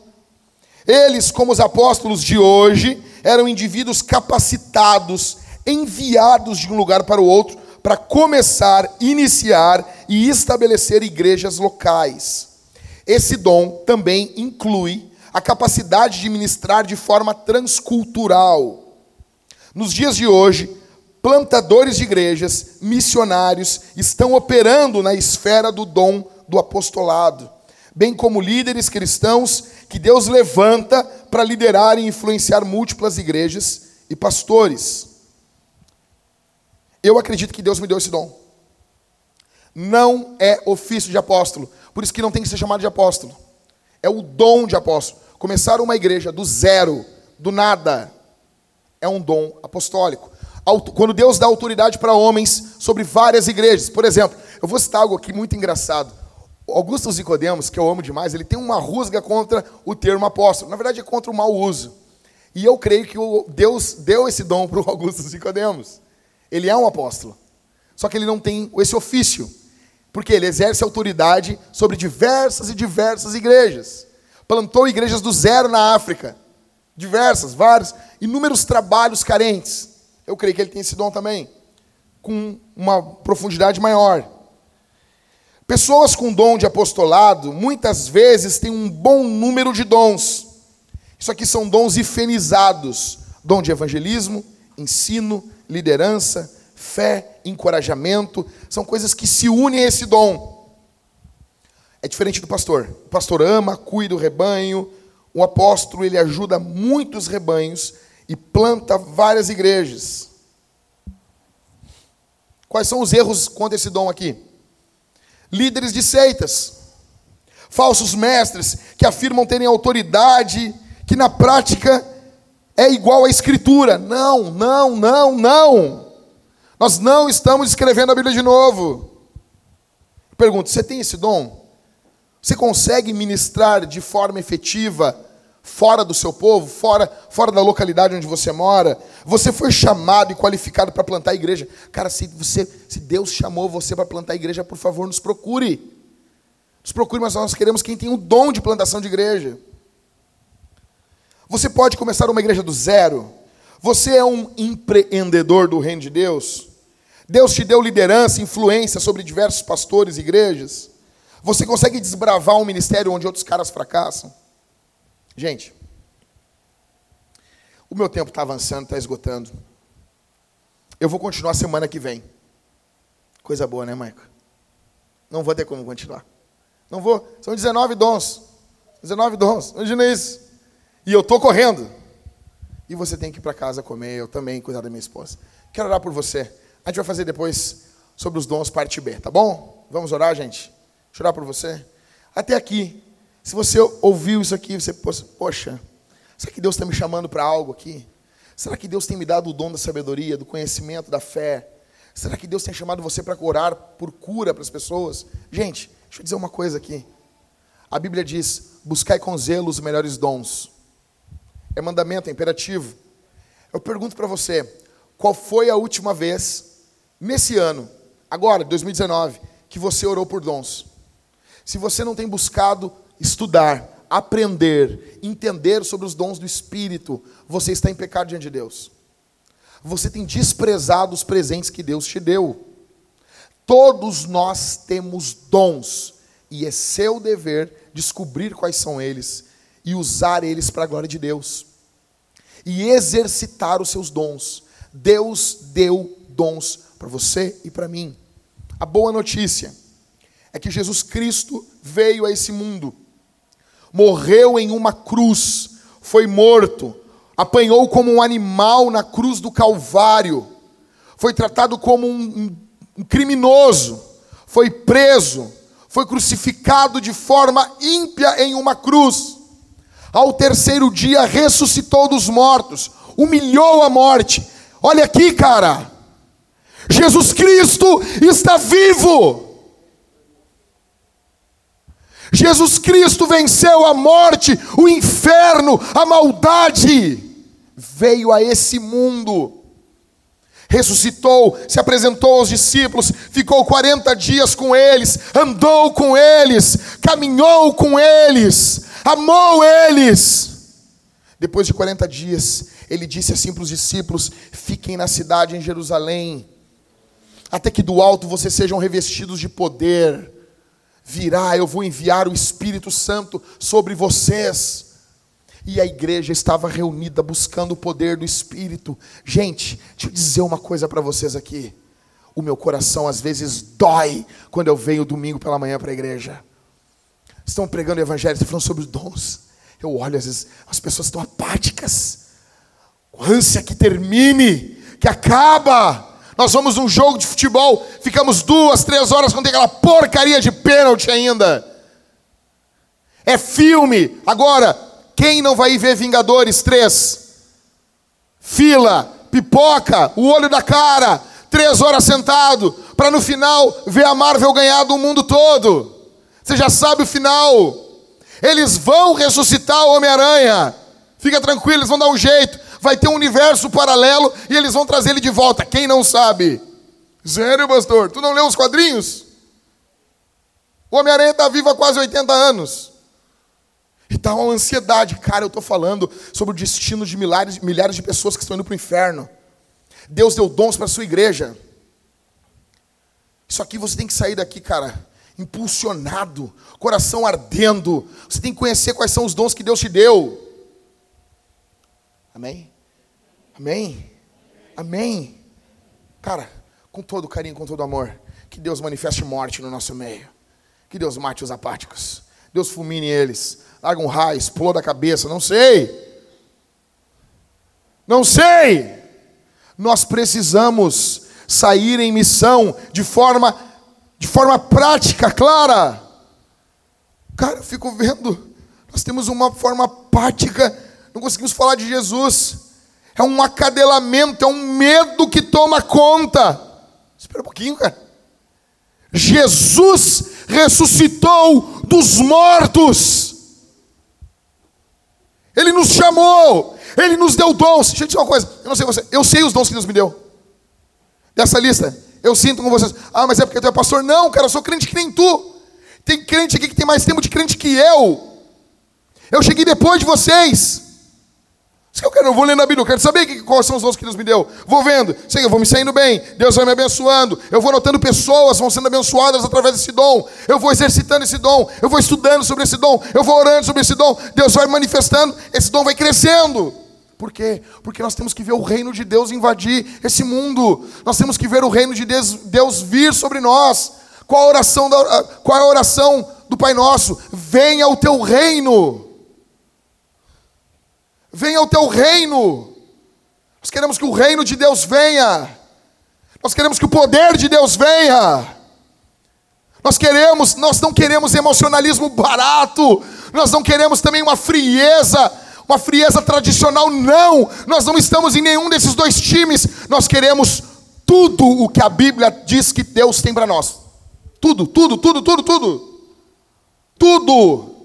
Eles, como os apóstolos de hoje, eram indivíduos capacitados enviados de um lugar para o outro para começar, iniciar e estabelecer igrejas locais. Esse dom também inclui a capacidade de ministrar de forma transcultural. Nos dias de hoje, plantadores de igrejas, missionários, estão operando na esfera do dom do apostolado, bem como líderes cristãos que Deus levanta para liderar e influenciar múltiplas igrejas e pastores. Eu acredito que Deus me deu esse dom. Não é ofício de apóstolo. Por isso que não tem que ser chamado de apóstolo. É o dom de apóstolo. Começar uma igreja do zero, do nada, é um dom apostólico. Quando Deus dá autoridade para homens sobre várias igrejas. Por exemplo, eu vou citar algo aqui muito engraçado. Augusto Nicodemos, que eu amo demais, ele tem uma rusga contra o termo apóstolo. Na verdade, é contra o mau uso. E eu creio que Deus deu esse dom para o Augusto Nicodemos. Ele é um apóstolo. Só que ele não tem esse ofício. Porque ele exerce autoridade sobre diversas e diversas igrejas. Plantou igrejas do zero na África. Diversas, vários, inúmeros trabalhos carentes. Eu creio que ele tem esse dom também. Com uma profundidade maior. Pessoas com dom de apostolado, muitas vezes têm um bom número de dons. Isso aqui são dons ifenizados: dom de evangelismo, ensino, liderança, fé, encorajamento. São coisas que se unem a esse dom. É diferente do pastor. O pastor ama, cuida do rebanho. O apóstolo, ele ajuda muitos rebanhos e planta várias igrejas. Quais são os erros contra esse dom aqui? Líderes de seitas, falsos mestres que afirmam terem autoridade, que na prática é igual à escritura. Não, não, não, não. Nós não estamos escrevendo a Bíblia de novo. Pergunto, você tem esse dom? Você consegue ministrar de forma efetiva fora do seu povo, fora, fora da localidade onde você mora? Você foi chamado e qualificado para plantar a igreja. Cara, se, você, se Deus chamou você para plantar a igreja, por favor, nos procure. Nos procure, mas nós queremos quem tem o dom de plantação de igreja. Você pode começar uma igreja do zero. Você é um empreendedor do reino de Deus. Deus te deu liderança, influência sobre diversos pastores e igrejas. Você consegue desbravar um ministério onde outros caras fracassam? Gente, o meu tempo está avançando, está esgotando. Eu vou continuar semana que vem. Coisa boa, né, Maico? Não vou ter como continuar. Não vou. São 19 dons. 19 dons. Imagina isso. E eu estou correndo. E você tem que ir para casa comer, eu também cuidar da minha esposa. Quero orar por você. A gente vai fazer depois sobre os dons, parte B, tá bom? Vamos orar, gente? Deixa eu orar por você. Até aqui, se você ouviu isso aqui, você, poxa, será que Deus está me chamando para algo aqui? Será que Deus tem me dado o dom da sabedoria, do conhecimento, da fé? Será que Deus tem chamado você para orar por cura para as pessoas? Gente, deixa eu dizer uma coisa aqui. A Bíblia diz: buscai com zelo os melhores dons. É mandamento, é imperativo. Eu pergunto para você: qual foi a última vez, nesse ano, agora, 2019, que você orou por dons? Se você não tem buscado estudar, aprender, entender sobre os dons do Espírito, você está em pecado diante de Deus. Você tem desprezado os presentes que Deus te deu. Todos nós temos dons, e é seu dever descobrir quais são eles e usar eles para a glória de Deus. E exercitar os seus dons. Deus deu dons para você e para mim. A boa notícia é que Jesus Cristo veio a esse mundo, morreu em uma cruz, foi morto, apanhou como um animal na cruz do Calvário, foi tratado como um, um criminoso, foi preso, foi crucificado de forma ímpia em uma cruz. Ao terceiro dia ressuscitou dos mortos, humilhou a morte. Olha aqui, cara. Jesus Cristo está vivo. Jesus Cristo venceu a morte, o inferno, a maldade. Veio a esse mundo. Ressuscitou, se apresentou aos discípulos, ficou 40 dias com eles, andou com eles, caminhou com eles, amou eles. Depois de 40 dias, ele disse assim para os discípulos: Fiquem na cidade em Jerusalém, até que do alto vocês sejam revestidos de poder. Virá, eu vou enviar o Espírito Santo sobre vocês. E a igreja estava reunida buscando o poder do Espírito. Gente, deixa eu dizer uma coisa para vocês aqui. O meu coração às vezes dói quando eu venho domingo pela manhã para a igreja. Estão pregando o evangelho, estão falando sobre os dons. Eu olho, às vezes, as pessoas estão apáticas. Com ânsia que termine, que acaba. Nós vamos num jogo de futebol, ficamos duas, três horas quando tem aquela porcaria de pênalti ainda. É filme. Agora, quem não vai ir ver Vingadores 3? Fila, pipoca, o olho da cara, três horas sentado, para no final ver a Marvel ganhar do mundo todo. Você já sabe o final. Eles vão ressuscitar o Homem-Aranha. Fica tranquilo, eles vão dar um jeito. Vai ter um universo paralelo e eles vão trazer ele de volta. Quem não sabe? Sério, pastor? Tu não leu os quadrinhos? O Homem-Aranha está vivo há quase 80 anos. E tá uma ansiedade. Cara, eu estou falando sobre o destino de milhares, milhares de pessoas que estão indo para o inferno. Deus deu dons para a sua igreja. Isso aqui você tem que sair daqui, cara, impulsionado, coração ardendo. Você tem que conhecer quais são os dons que Deus te deu. Amém? Amém? Amém? Cara, com todo carinho, com todo amor, que Deus manifeste morte no nosso meio. Que Deus mate os apáticos. Deus fulmine eles. Larga um raio, exploda a cabeça, não sei. Não sei. Nós precisamos sair em missão de forma de forma prática, clara. Cara, eu fico vendo, nós temos uma forma prática, não conseguimos falar de Jesus. É um acadelamento, é um medo que toma conta. Espera um pouquinho, cara. Jesus ressuscitou dos mortos. Ele nos chamou, ele nos deu dons. Deixa eu dizer uma coisa, eu não sei você, eu sei os dons que Deus me deu. Dessa lista, eu sinto com vocês. Ah, mas é porque tu é pastor? Não, cara, eu sou crente que nem tu. Tem crente aqui que tem mais tempo de crente que eu. Eu cheguei depois de vocês. Isso que eu quero, eu vou lendo a Bíblia, eu quero saber que, quais são os dons que Deus me deu. Vou vendo, sei, eu vou me saindo bem, Deus vai me abençoando. Eu vou notando pessoas vão sendo abençoadas através desse dom. Eu vou exercitando esse dom, eu vou estudando sobre esse dom, eu vou orando sobre esse dom. Deus vai manifestando, esse dom vai crescendo. Por quê? Porque nós temos que ver o reino de Deus invadir esse mundo. Nós temos que ver o reino de Deus, Deus vir sobre nós. Qual a oração da, qual é a oração do Pai Nosso? Venha o teu reino venha o teu reino. Nós queremos que o reino de Deus venha. Nós queremos que o poder de Deus venha. Nós queremos, nós não queremos emocionalismo barato. Nós não queremos também uma frieza, uma frieza tradicional, não. Nós não estamos em nenhum desses dois times. Nós queremos tudo o que a Bíblia diz que Deus tem para nós. Tudo, tudo, tudo, tudo, tudo. Tudo.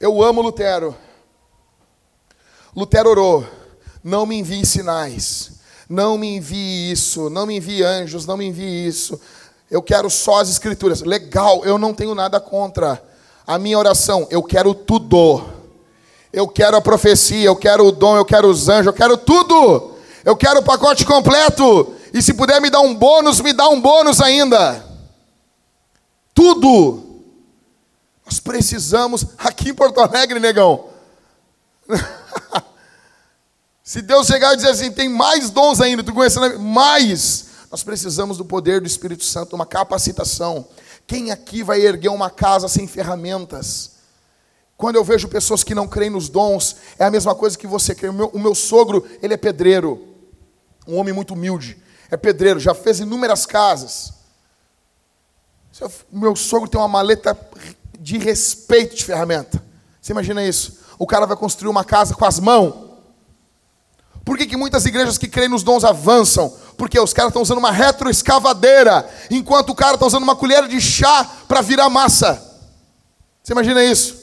Eu amo Lutero. Lutero orou: não me envie sinais, não me envie isso, não me envie anjos, não me envie isso. Eu quero só as escrituras. Legal, eu não tenho nada contra. A minha oração, eu quero tudo. Eu quero a profecia, eu quero o dom, eu quero os anjos, eu quero tudo. Eu quero o pacote completo. E se puder me dar um bônus, me dá um bônus ainda. Tudo. Nós precisamos, aqui em Porto Alegre, negão. Se Deus chegar e dizer assim, tem mais dons ainda, tu conhecendo mais, nós precisamos do poder do Espírito Santo, uma capacitação. Quem aqui vai erguer uma casa sem ferramentas? Quando eu vejo pessoas que não creem nos dons, é a mesma coisa que você crê. O meu, o meu sogro, ele é pedreiro, um homem muito humilde, é pedreiro, já fez inúmeras casas. Meu sogro tem uma maleta de respeito de ferramenta. Você imagina isso? o cara vai construir uma casa com as mãos. Por que, que muitas igrejas que creem nos dons avançam? Porque os caras estão usando uma retroescavadeira, enquanto o cara está usando uma colher de chá para virar massa. Você imagina isso?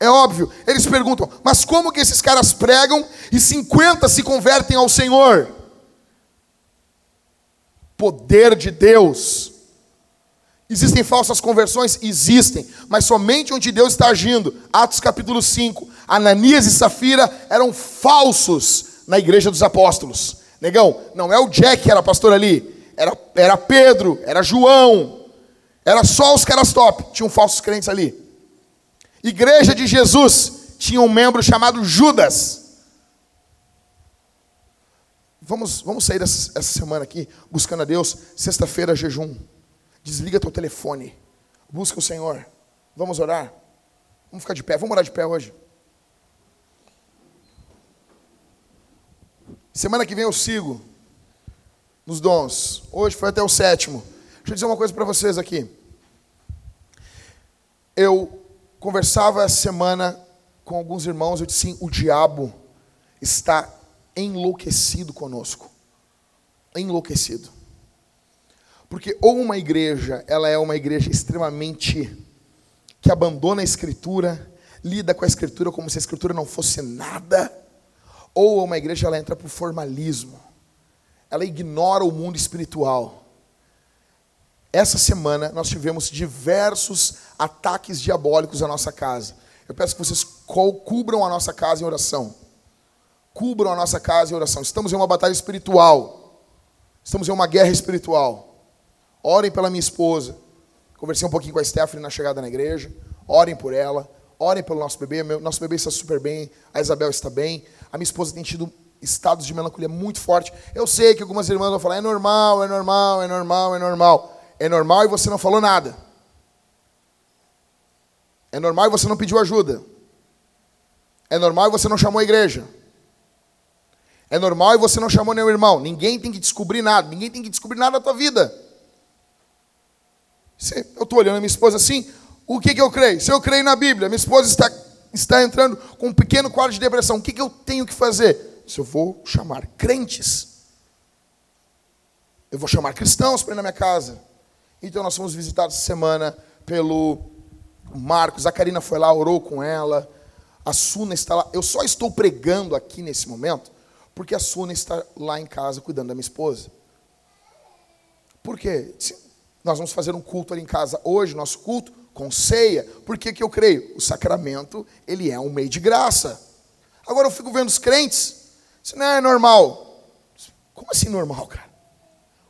É óbvio. Eles perguntam, mas como que esses caras pregam e 50 se convertem ao Senhor? Poder de Deus. Existem falsas conversões? Existem, mas somente onde Deus está agindo. Atos capítulo 5. Ananias e Safira eram falsos na igreja dos apóstolos. Negão, não é o Jack que era pastor ali, era, era Pedro, era João, era só os caras top, tinham falsos crentes ali. Igreja de Jesus tinha um membro chamado Judas. Vamos, vamos sair dessa, essa semana aqui buscando a Deus. Sexta-feira, jejum. Desliga teu telefone. Busca o Senhor. Vamos orar? Vamos ficar de pé. Vamos orar de pé hoje. Semana que vem eu sigo nos dons. Hoje foi até o sétimo. Deixa eu dizer uma coisa para vocês aqui. Eu conversava essa semana com alguns irmãos. Eu disse assim: o diabo está enlouquecido conosco. Enlouquecido. Porque ou uma igreja, ela é uma igreja extremamente que abandona a escritura, lida com a escritura como se a escritura não fosse nada, ou uma igreja ela entra para o formalismo. Ela ignora o mundo espiritual. Essa semana nós tivemos diversos ataques diabólicos à nossa casa. Eu peço que vocês cubram a nossa casa em oração. Cubram a nossa casa em oração. Estamos em uma batalha espiritual. Estamos em uma guerra espiritual. Orem pela minha esposa. Conversei um pouquinho com a Stephanie na chegada na igreja. Orem por ela. Orem pelo nosso bebê. Nosso bebê está super bem. A Isabel está bem. A minha esposa tem tido estados de melancolia muito forte. Eu sei que algumas irmãs vão falar: é normal, é normal, é normal, é normal. É normal e você não falou nada. É normal e você não pediu ajuda. É normal e você não chamou a igreja. É normal e você não chamou nenhum irmão. Ninguém tem que descobrir nada. Ninguém tem que descobrir nada da tua vida. Eu estou olhando a minha esposa assim. O que, que eu creio? Se eu creio na Bíblia, minha esposa está, está entrando com um pequeno quadro de depressão. O que, que eu tenho que fazer? Se eu vou chamar crentes. Eu vou chamar cristãos para ir na minha casa. Então nós fomos visitados essa semana pelo Marcos, a Karina foi lá, orou com ela. A Suna está lá. Eu só estou pregando aqui nesse momento porque a Suna está lá em casa cuidando da minha esposa. Por quê? Nós vamos fazer um culto ali em casa hoje, nosso culto, com ceia. Por que, que eu creio? O sacramento, ele é um meio de graça. Agora eu fico vendo os crentes, isso não é normal. Como assim normal, cara?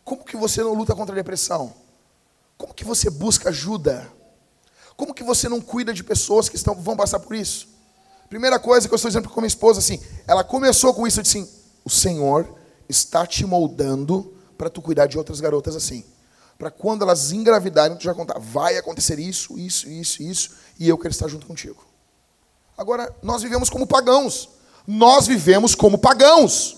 Como que você não luta contra a depressão? Como que você busca ajuda? Como que você não cuida de pessoas que estão, vão passar por isso? Primeira coisa que eu estou dizendo com minha esposa, assim, ela começou com isso, assim, o Senhor está te moldando para tu cuidar de outras garotas assim. Para quando elas engravidarem, tu já contar, vai acontecer isso, isso, isso, isso, e eu quero estar junto contigo. Agora, nós vivemos como pagãos. Nós vivemos como pagãos.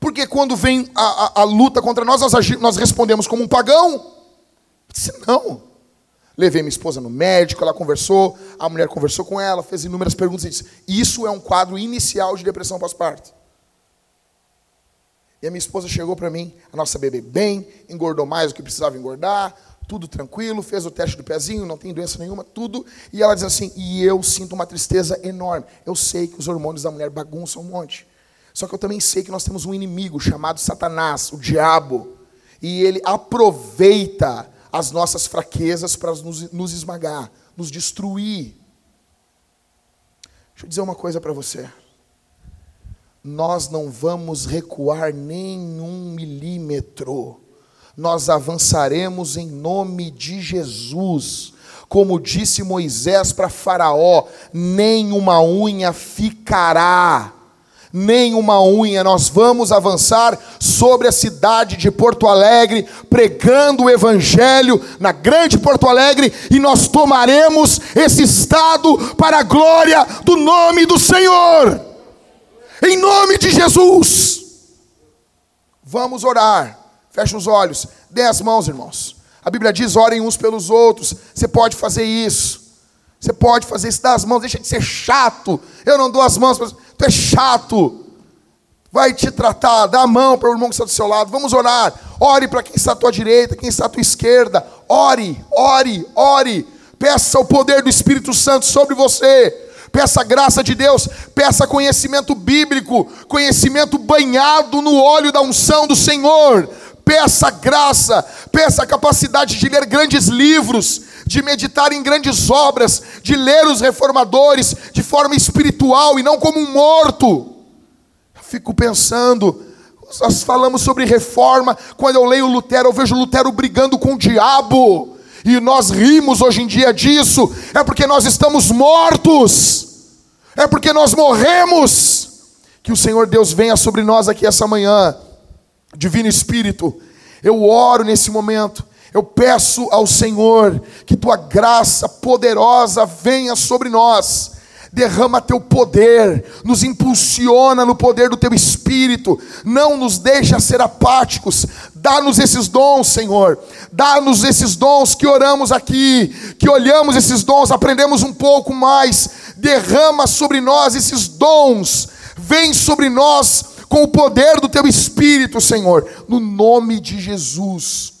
Porque quando vem a, a, a luta contra nós, nós, agimos, nós respondemos como um pagão. Eu disse, não. Levei minha esposa no médico, ela conversou, a mulher conversou com ela, fez inúmeras perguntas e disse: Isso é um quadro inicial de depressão pós-parto. E a minha esposa chegou para mim, a nossa bebê bem, engordou mais do que precisava engordar, tudo tranquilo, fez o teste do pezinho, não tem doença nenhuma, tudo. E ela diz assim: E eu sinto uma tristeza enorme. Eu sei que os hormônios da mulher bagunçam um monte. Só que eu também sei que nós temos um inimigo chamado Satanás, o diabo. E ele aproveita as nossas fraquezas para nos, nos esmagar, nos destruir. Deixa eu dizer uma coisa para você. Nós não vamos recuar nem um milímetro. Nós avançaremos em nome de Jesus. Como disse Moisés para Faraó: nem uma unha ficará nem uma unha. Nós vamos avançar sobre a cidade de Porto Alegre, pregando o Evangelho na grande Porto Alegre, e nós tomaremos esse estado para a glória do nome do Senhor, em nome de Jesus. Vamos orar, feche os olhos, dê as mãos, irmãos. A Bíblia diz: orem uns pelos outros. Você pode fazer isso. Você pode fazer isso, dar as mãos, deixa de ser chato. Eu não dou as mãos, tu é chato. Vai te tratar, dá a mão para o irmão que está do seu lado. Vamos orar. Ore para quem está à tua direita, quem está à tua esquerda. Ore, ore, ore. Peça o poder do Espírito Santo sobre você. Peça a graça de Deus, peça conhecimento bíblico, conhecimento banhado no óleo da unção do Senhor. Peça graça, peça a capacidade de ler grandes livros, de meditar em grandes obras, de ler os reformadores de forma espiritual e não como um morto. Eu fico pensando, nós falamos sobre reforma, quando eu leio Lutero, eu vejo Lutero brigando com o diabo. E nós rimos hoje em dia disso, é porque nós estamos mortos, é porque nós morremos. Que o Senhor Deus venha sobre nós aqui essa manhã, Divino Espírito, eu oro nesse momento, eu peço ao Senhor que tua graça poderosa venha sobre nós. Derrama teu poder, nos impulsiona no poder do teu espírito, não nos deixa ser apáticos. Dá-nos esses dons, Senhor. Dá-nos esses dons que oramos aqui, que olhamos esses dons, aprendemos um pouco mais. Derrama sobre nós esses dons. Vem sobre nós com o poder do teu espírito, Senhor, no nome de Jesus.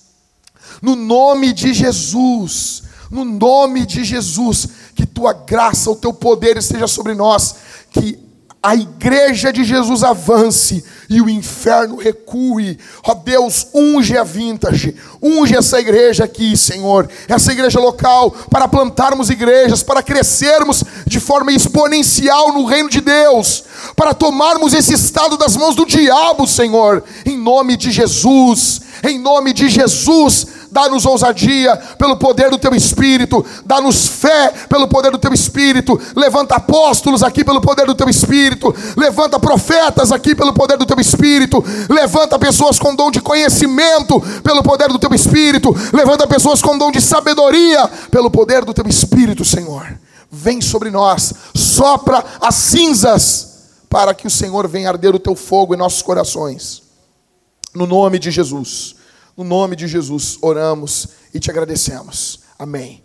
No nome de Jesus. No nome de Jesus, que tua graça, o teu poder esteja sobre nós, que a igreja de Jesus avance e o inferno recue. Ó Deus, unge a vintage, unge essa igreja aqui, Senhor, essa igreja local, para plantarmos igrejas, para crescermos de forma exponencial no reino de Deus, para tomarmos esse estado das mãos do diabo, Senhor, em nome de Jesus, em nome de Jesus dá-nos ousadia pelo poder do teu espírito, dá-nos fé pelo poder do teu espírito. Levanta apóstolos aqui pelo poder do teu espírito, levanta profetas aqui pelo poder do teu espírito, levanta pessoas com dom de conhecimento pelo poder do teu espírito, levanta pessoas com dom de sabedoria pelo poder do teu espírito, Senhor. Vem sobre nós, sopra as cinzas para que o Senhor venha arder o teu fogo em nossos corações. No nome de Jesus. No nome de Jesus, oramos e te agradecemos. Amém.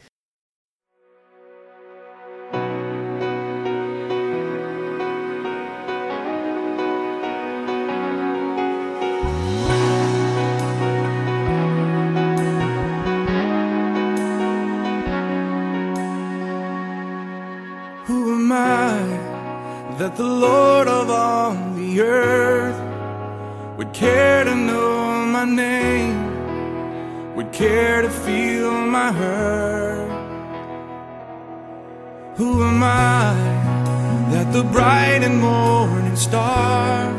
That the Lord of all the earth would care to know my name, would care to feel my hurt? Who am I that the bright and morning star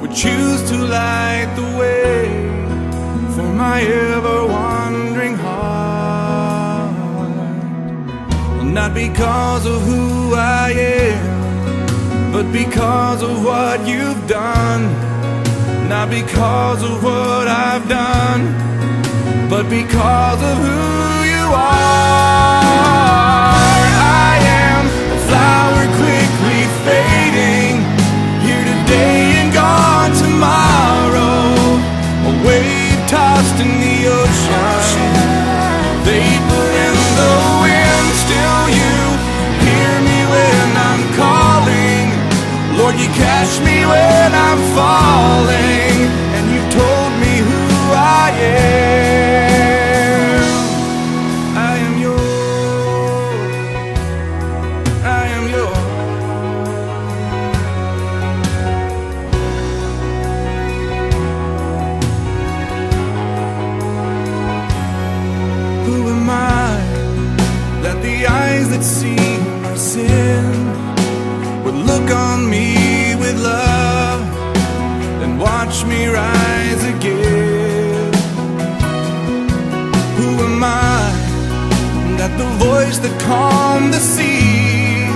would choose to light the way for my ever wandering heart? Not because of who I am, but because of what you've done. Not because of what I've done, but because of who you are. I am a flower quickly fading, here today and gone tomorrow. A wave tossed in the ocean, vapor Lord, you catch me when I'm falling, voice that calmed the sea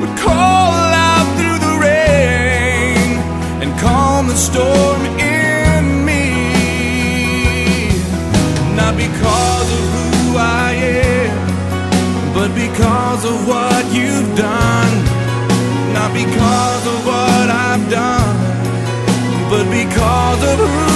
would call out through the rain and calm the storm in me? Not because of who I am, but because of what you've done. Not because of what I've done, but because of who